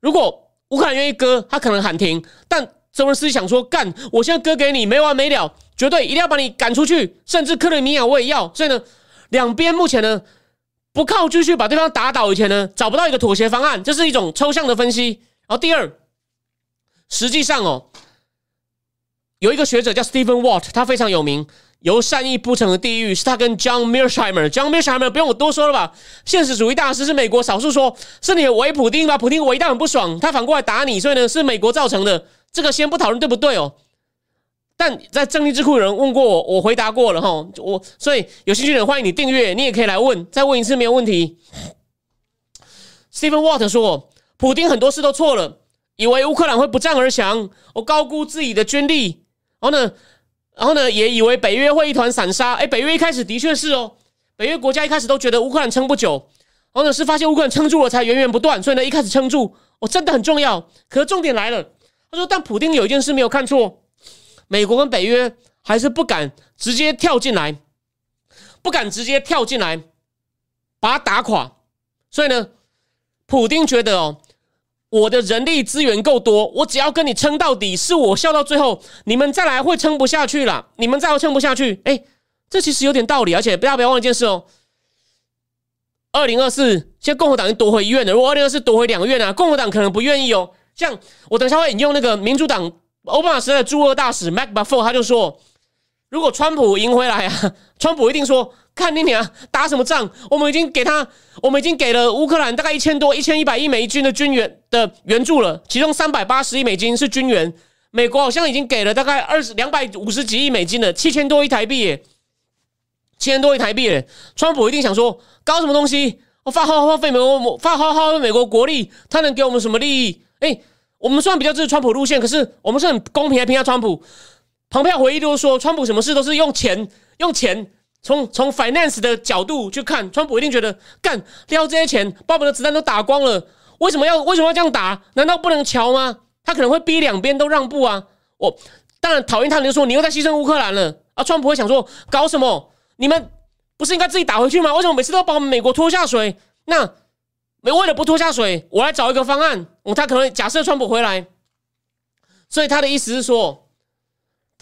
如果乌克兰愿意割，他可能喊停。但泽文斯基想说，干，我现在割给你，没完没了，绝对一定要把你赶出去，甚至克里米亚我也要。所以呢，两边目前呢，不靠继续把对方打倒以前呢，找不到一个妥协方案，这是一种抽象的分析。然后第二。实际上哦，有一个学者叫 Stephen Watt，他非常有名。由善意铺成的地狱是他跟 John Mearsheimer，John Mearsheimer 不用我多说了吧？现实主义大师是美国少数说是你围普丁吧？普丁围到很不爽，他反过来打你，所以呢是美国造成的。这个先不讨论对不对哦。但在正义智库有人问过我，我回答过了哈。我所以有兴趣的人欢迎你订阅，你也可以来问，再问一次没有问题。Stephen Watt 说，普丁很多事都错了。以为乌克兰会不战而降，我高估自己的军力，然后呢，然后呢，也以为北约会一团散沙。哎，北约一开始的确是哦，北约国家一开始都觉得乌克兰撑不久，然后呢是发现乌克兰撑住了才源源不断，所以呢一开始撑住，哦，真的很重要。可是重点来了，他说，但普丁有一件事没有看错，美国跟北约还是不敢直接跳进来，不敢直接跳进来把他打垮，所以呢，普丁觉得哦。我的人力资源够多，我只要跟你撑到底，是我笑到最后，你们再来会撑不下去了。你们再来撑不下去，哎，这其实有点道理。而且不要不要忘一件事哦，二零二四现在共和党已经夺回医院了。如果二零二四夺回两院啊，共和党可能不愿意哦。像我等下会引用那个民主党奥巴马时代的驻俄大使 Mac b u f f e r 他就说，如果川普赢回来啊，川普一定说。看你俩打什么仗？我们已经给他，我们已经给了乌克兰大概一千多、一千一百亿美金的军援的援助了，其中三百八十亿美金是军援。美国好像已经给了大概二十两百五十几亿美金了，七千多亿台币耶，七千多亿台币耶。川普一定想说，搞什么东西？我发号耗费美国，发号耗费美国国力，他能给我们什么利益？哎，我们虽然比较支持川普路线，可是我们是很公平来评价川普。蓬佩奥回忆就是说，川普什么事都是用钱，用钱。从从 finance 的角度去看，川普一定觉得干撩这些钱，把我们的子弹都打光了，为什么要为什么要这样打？难道不能瞧吗？他可能会逼两边都让步啊！我当然讨厌他，你就说你又在牺牲乌克兰了啊！川普会想说搞什么？你们不是应该自己打回去吗？为什么每次都把我们美国拖下水？那没为了不拖下水，我来找一个方案。哦，他可能假设川普回来，所以他的意思是说，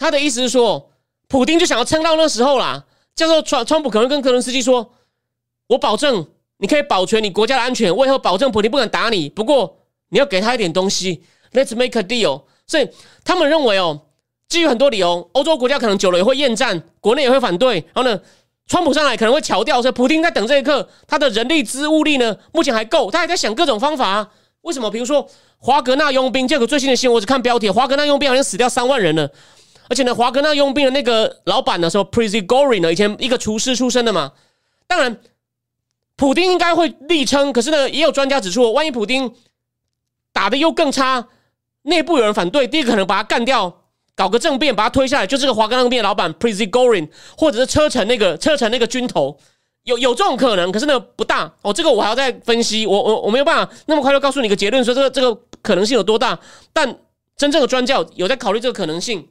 他的意思是说，普丁就想要撑到那时候啦。叫做川川普可能跟格伦斯基说：“我保证你可以保全你国家的安全，我以后保证普丁不敢打你。不过你要给他一点东西，Let's make a deal。”所以他们认为哦，基于很多理由，欧洲国家可能久了也会厌战，国内也会反对。然后呢，川普上来可能会调掉，所以普丁在等这一刻，他的人力资物力呢，目前还够，他还在想各种方法。为什么？比如说华格纳佣兵，这个最新的新闻，我只看标题，华格纳佣兵好像死掉三万人了。而且呢，华格纳佣兵的那个老板呢，说 p r i z g o r i 呢，以前一个厨师出身的嘛。当然，普丁应该会力撑。可是呢，也有专家指出，万一普丁打的又更差，内部有人反对，第一个可能把他干掉，搞个政变把他推下来，就这个华格纳佣兵老板 p r i z g o r i 或者是车臣那个车臣那个军头，有有这种可能。可是呢，不大哦。这个我还要再分析，我我我没有办法那么快就告诉你一个结论，说这个这个可能性有多大。但真正的专家有在考虑这个可能性。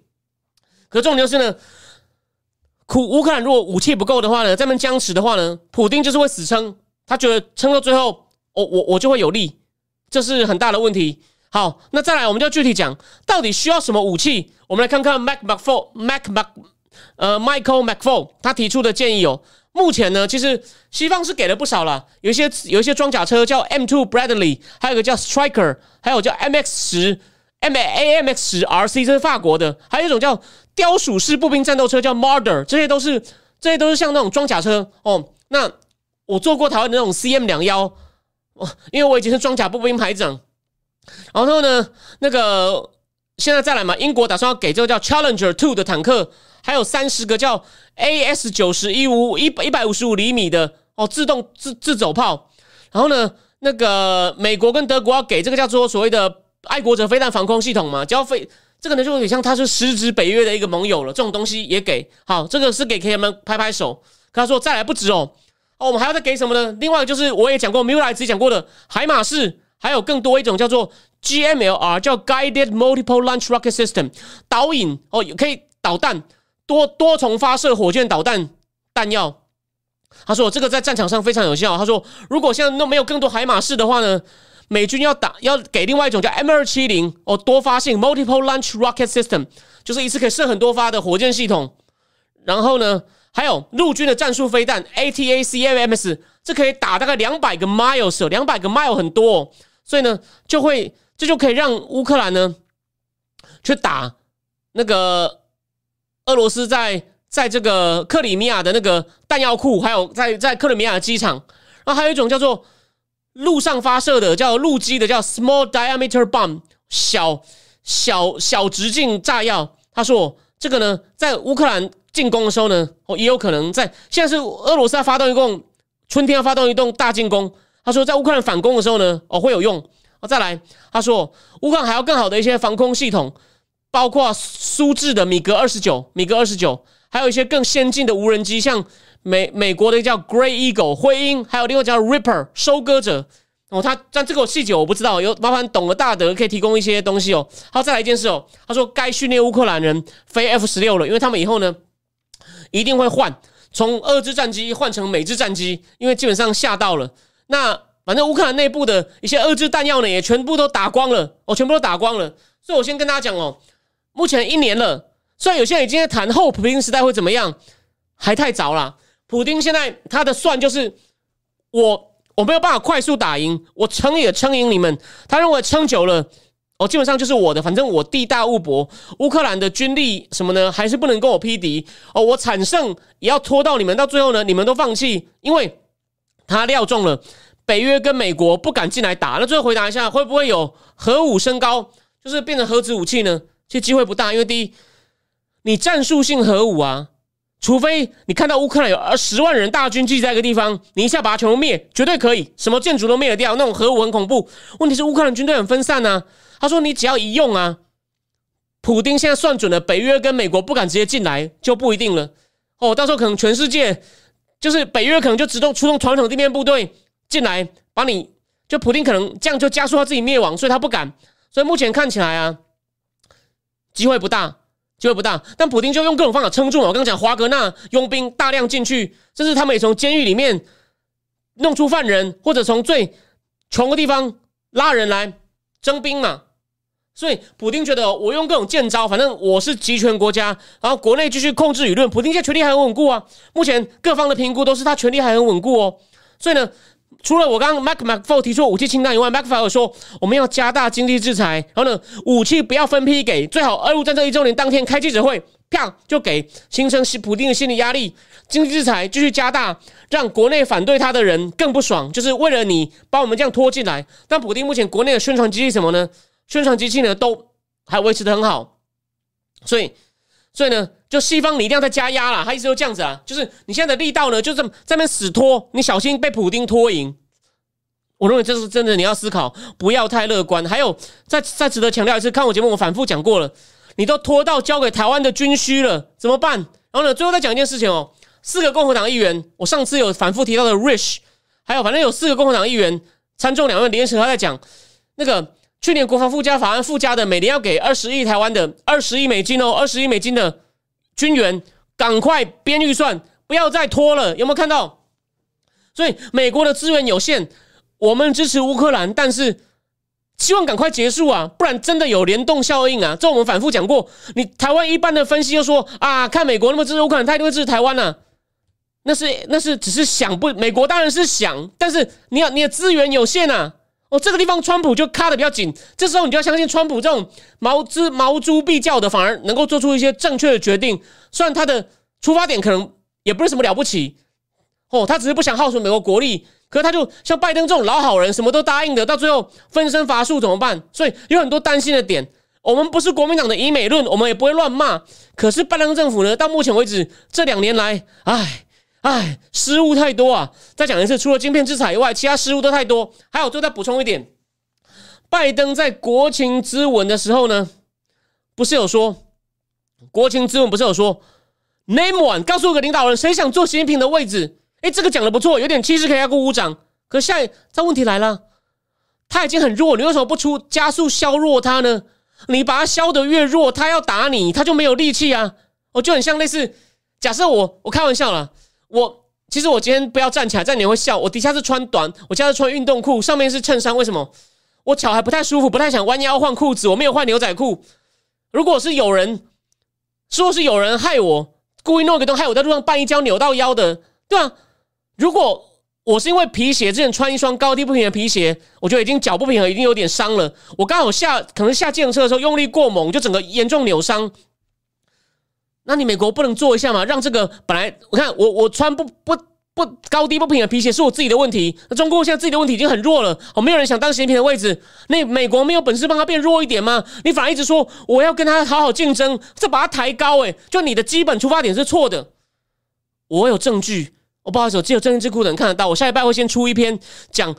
可重点就是呢，苦乌克兰如果武器不够的话呢，在那僵持的话呢，普丁就是会死撑，他觉得撑到最后，我我我就会有利，这是很大的问题。好，那再来，我们就具体讲到底需要什么武器。我们来看看 Mac MacFo，Mac Mac，呃，Michael MacFo 他提出的建议哦。目前呢，其实西方是给了不少了，有一些有一些装甲车叫 M2 Bradley，还有个叫 Striker，还有叫 MX 十。M A M X 十 R C 这是法国的，还有一种叫雕鼠式步兵战斗车叫 Marder，这些都是这些都是像那种装甲车哦。那我坐过台湾的那种 C M 两幺哦，因为我已经是装甲步兵排长。然后呢，那个现在再来嘛，英国打算要给这个叫 Challenger Two 的坦克，还有三十个叫 A S 九十一五一一百五十五厘米的哦自动自自走炮。然后呢，那个美国跟德国要给这个叫做所谓的。爱国者飞弹防空系统嘛，只要飞这个呢，就有点像他是实质北约的一个盟友了。这种东西也给好，这个是给 K 们拍拍手。他说再来不止哦，哦，我们还要再给什么呢？另外就是我也讲过，米莱自己讲过的海马式，还有更多一种叫做 GMLR，叫 Guided Multiple Launch Rocket System，导引哦，可以导弹多多重发射火箭导弹弹药。他说这个在战场上非常有效。他说如果现在都没有更多海马式的话呢？美军要打要给另外一种叫 M 二七零哦多发性 Multiple Launch Rocket System，就是一次可以射很多发的火箭系统。然后呢，还有陆军的战术飞弹 ATACMS，这可以打大概两百个 miles，两百个 mile 很多，哦所以呢就会这就可以让乌克兰呢去打那个俄罗斯在在这个克里米亚的那个弹药库，还有在在克里米亚的机场。然后还有一种叫做。陆上发射的叫陆基的叫 small diameter bomb 小小小直径炸药。他说这个呢，在乌克兰进攻的时候呢，哦也有可能在现在是俄罗斯要发动一共春天要发动一动大进攻。他说在乌克兰反攻的时候呢，哦会有用。哦再来，他说乌克兰还要更好的一些防空系统，包括苏制的米格二十九、米格二十九，还有一些更先进的无人机，像。美美国的叫 Gray Eagle 灰鹰，还有另外叫 Ripper 收割者哦，他但这个细节我不知道，有麻烦懂了大德可以提供一些东西哦。好，再来一件事哦，他说该训练乌克兰人飞 F 十六了，因为他们以后呢一定会换从二支战机换成美制战机，因为基本上吓到了。那反正乌克兰内部的一些二支弹药呢，也全部都打光了哦，全部都打光了。所以我先跟大家讲哦，目前一年了，虽然有些人已经在谈后普京时代会怎么样，还太早了。普丁现在他的算就是我我没有办法快速打赢，我撑也撑赢你们。他认为撑久了，哦，基本上就是我的，反正我地大物博，乌克兰的军力什么呢，还是不能跟我匹敌哦。我惨胜也要拖到你们，到最后呢，你们都放弃，因为他料中了北约跟美国不敢进来打。那最后回答一下，会不会有核武升高，就是变成核子武器呢？其实机会不大，因为第一，你战术性核武啊。除非你看到乌克兰有呃十万人大军聚在一个地方，你一下把它全部灭，绝对可以，什么建筑都灭得掉。那种核武很恐怖。问题是乌克兰军队很分散啊。他说你只要一用啊，普丁现在算准了，北约跟美国不敢直接进来，就不一定了。哦，到时候可能全世界就是北约可能就自动出动传统地面部队进来，把你就普丁可能这样就加速他自己灭亡，所以他不敢。所以目前看起来啊，机会不大。机会不大，但普京就用各种方法撑住了。我刚刚讲华格纳佣兵大量进去，甚至他们也从监狱里面弄出犯人，或者从最穷的地方拉人来征兵嘛。所以普京觉得我用各种剑招，反正我是集权国家，然后国内继续控制舆论。普京现在权力还很稳固啊，目前各方的评估都是他权力还很稳固哦。所以呢，除了我刚刚 Mac Mac Four 提出武器清单以外，Mac Four 说我们要加大经济制裁，然后呢，武器不要分批给，最好俄乌战争一周年当天开记者会，啪就给形成普京的心理压力。经济制裁继续加大，让国内反对他的人更不爽，就是为了你把我们这样拖进来。但普京目前国内的宣传机器什么呢？宣传机器呢都还维持的很好，所以所以呢，就西方你一定要再加压了。他意思就这样子啊，就是你现在的力道呢，就这么在那边死拖，你小心被普丁拖赢。我认为这是真的，你要思考，不要太乐观。还有，再再值得强调一次，看我节目我反复讲过了，你都拖到交给台湾的军需了，怎么办？然后呢，最后再讲一件事情哦，四个共和党议员，我上次有反复提到的 Rich，还有反正有四个共和党议员参众两院联合在讲那个。去年国防附加法案附加的，每年要给二十亿台湾的二十亿美金哦，二十亿美金的军援，赶快编预算，不要再拖了。有没有看到？所以美国的资源有限，我们支持乌克兰，但是希望赶快结束啊，不然真的有联动效应啊。这我们反复讲过。你台湾一般的分析又说啊，看美国那么支持乌克兰，他一定会支持台湾呢。那是那是只是想不，美国当然是想，但是你要你的资源有限啊。哦，这个地方川普就卡的比较紧，这时候你就要相信川普这种毛之毛猪必叫的，反而能够做出一些正确的决定。虽然他的出发点可能也不是什么了不起，哦，他只是不想耗损美国国力。可是他就像拜登这种老好人，什么都答应的，到最后分身乏术怎么办？所以有很多担心的点。我们不是国民党的以美论，我们也不会乱骂。可是拜登政府呢，到目前为止这两年来，唉。唉，失误太多啊！再讲一次，除了晶片制裁以外，其他失误都太多。还有，最后再补充一点，拜登在国情咨文的时候呢，不是有说国情咨文不是有说 name one，告诉我个领导人，谁想坐习近平的位置？哎，这个讲的不错，有点气势可以给鼓掌。可下一，这问题来了，他已经很弱，你为什么不出加速削弱他呢？你把他削得越弱，他要打你，他就没有力气啊！哦，就很像类似，假设我我开玩笑了。我其实我今天不要站起来，站你会笑。我底下是穿短，我现在是穿运动裤，上面是衬衫。为什么？我脚还不太舒服，不太想弯腰换裤子。我没有换牛仔裤。如果是有人说是有人害我，故意弄个洞害我在路上绊一跤扭到腰的，对吧？如果我是因为皮鞋之前穿一双高低不平的皮鞋，我觉得已经脚不平衡，已经有点伤了。我刚好下可能下自行车的时候用力过猛，就整个严重扭伤。那你美国不能做一下吗？让这个本来我看我我穿不不不高低不平的皮鞋是我自己的问题。那中国现在自己的问题已经很弱了，哦，没有人想当习近平的位置。那美国没有本事帮他变弱一点吗？你反而一直说我要跟他好好竞争，这把他抬高，诶，就你的基本出发点是错的。我有证据，我不好意思，只有政治智库的人看得到。我下礼拜会先出一篇讲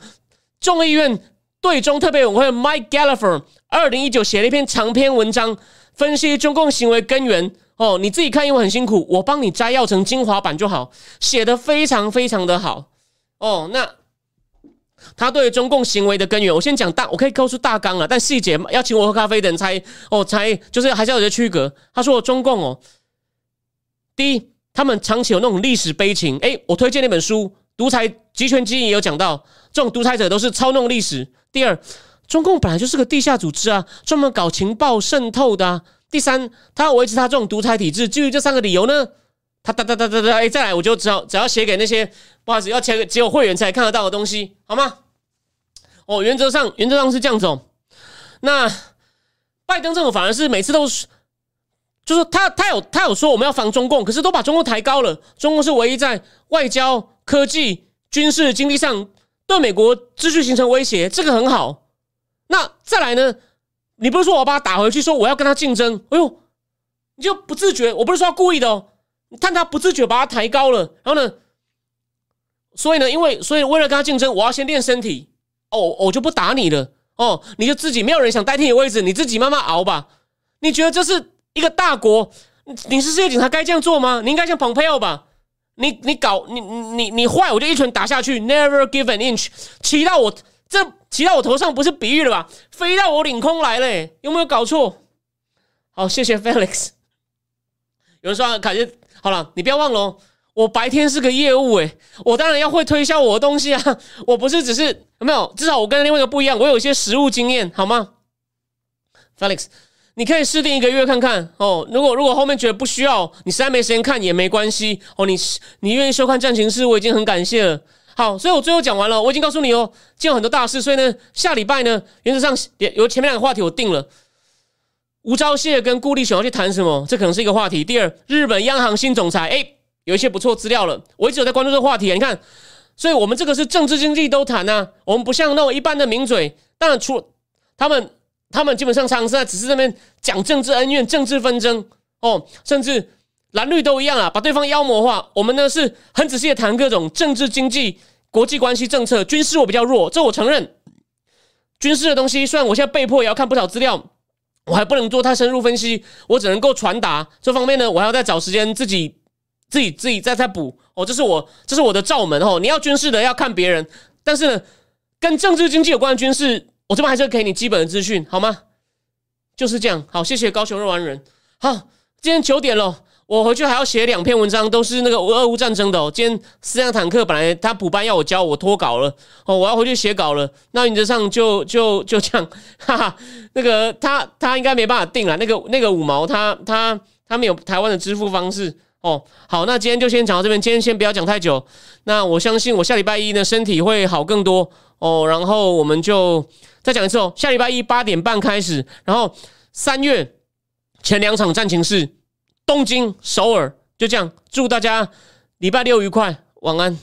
众议院对中特别委员会 Mike Gallagher 二零一九写了一篇长篇文章，分析中共行为根源。哦，你自己看，因为很辛苦，我帮你摘要成精华版就好，写的非常非常的好。哦，那他对中共行为的根源，我先讲大，我可以告诉大纲了，但细节要请我喝咖啡的人才哦，才就是还是要有些区隔。他说中共哦，第一，他们长期有那种历史悲情。诶，我推荐那本书《独裁集权基因》也有讲到，这种独裁者都是操弄历史。第二，中共本来就是个地下组织啊，专门搞情报渗透的。第三，他要维持他这种独裁体制，基于这三个理由呢，他哒哒哒哒哒，哎，再来，我就只要只要写给那些不好意思要签只有会员才看得到的东西，好吗？哦，原则上原则上是这样子。那拜登政府反而是每次都是，就是他他有他有说我们要防中共，可是都把中共抬高了。中共是唯一在外交、科技、军事、经济上对美国秩序形成威胁，这个很好。那再来呢？你不是说我把他打回去，说我要跟他竞争？哎呦，你就不自觉？我不是说故意的哦，你看他不自觉把他抬高了，然后呢？所以呢，因为所以为了跟他竞争，我要先练身体。哦，我就不打你了。哦，你就自己没有人想代替你位置，你自己慢慢熬吧。你觉得这是一个大国？你是世界警察该这样做吗？你应该像蓬佩奥吧？你你搞你你你坏，我就一拳打下去，Never give an inch，骑到我。这骑到我头上不是比喻了吧？飞到我领空来了，有没有搞错？好，谢谢 Felix。有人说感觉好了，你不要忘了，我白天是个业务诶，我当然要会推销我的东西啊，我不是只是有没有？至少我跟另外一个不一样，我有一些实物经验，好吗？Felix，你可以试定一个月看看哦。如果如果后面觉得不需要，你实在没时间看也没关系哦。你你愿意收看战情室，我已经很感谢了。好，所以我最后讲完了，我已经告诉你哦，今有很多大事，所以呢，下礼拜呢，原则上有前面两个话题我定了。吴钊燮跟顾立雄要去谈什么？这可能是一个话题。第二，日本央行新总裁，哎。有一些不错资料了，我一直有在关注这个话题啊。你看，所以我们这个是政治经济都谈啊，我们不像那种一般的名嘴，当然除他们，他们基本上常常在只是那边讲政治恩怨、政治纷争哦，甚至蓝绿都一样啊，把对方妖魔化。我们呢是很仔细的谈各种政治经济、国际关系、政策、军事，我比较弱，这我承认。军事的东西，虽然我现在被迫也要看不少资料，我还不能做太深入分析，我只能够传达这方面呢，我还要再找时间自己。自己自己再再补哦，这是我这是我的罩门哦。你要军事的要看别人，但是呢，跟政治经济有关的军事，我这边还是要给你基本的资讯，好吗？就是这样。好，谢谢高雄肉丸人。好，今天九点了，我回去还要写两篇文章，都是那个俄乌战争的。哦。今天四辆坦克本来他补班要我教，我脱稿了哦，我要回去写稿了。那原则上就 就就这样，哈哈。那个他他应该没办法定了。那个那个五毛他他他没有台湾的支付方式。哦，好，那今天就先讲到这边。今天先不要讲太久。那我相信我下礼拜一呢，身体会好更多哦。然后我们就再讲一次哦。下礼拜一八点半开始，然后三月前两场战情是东京、首尔，就这样。祝大家礼拜六愉快，晚安。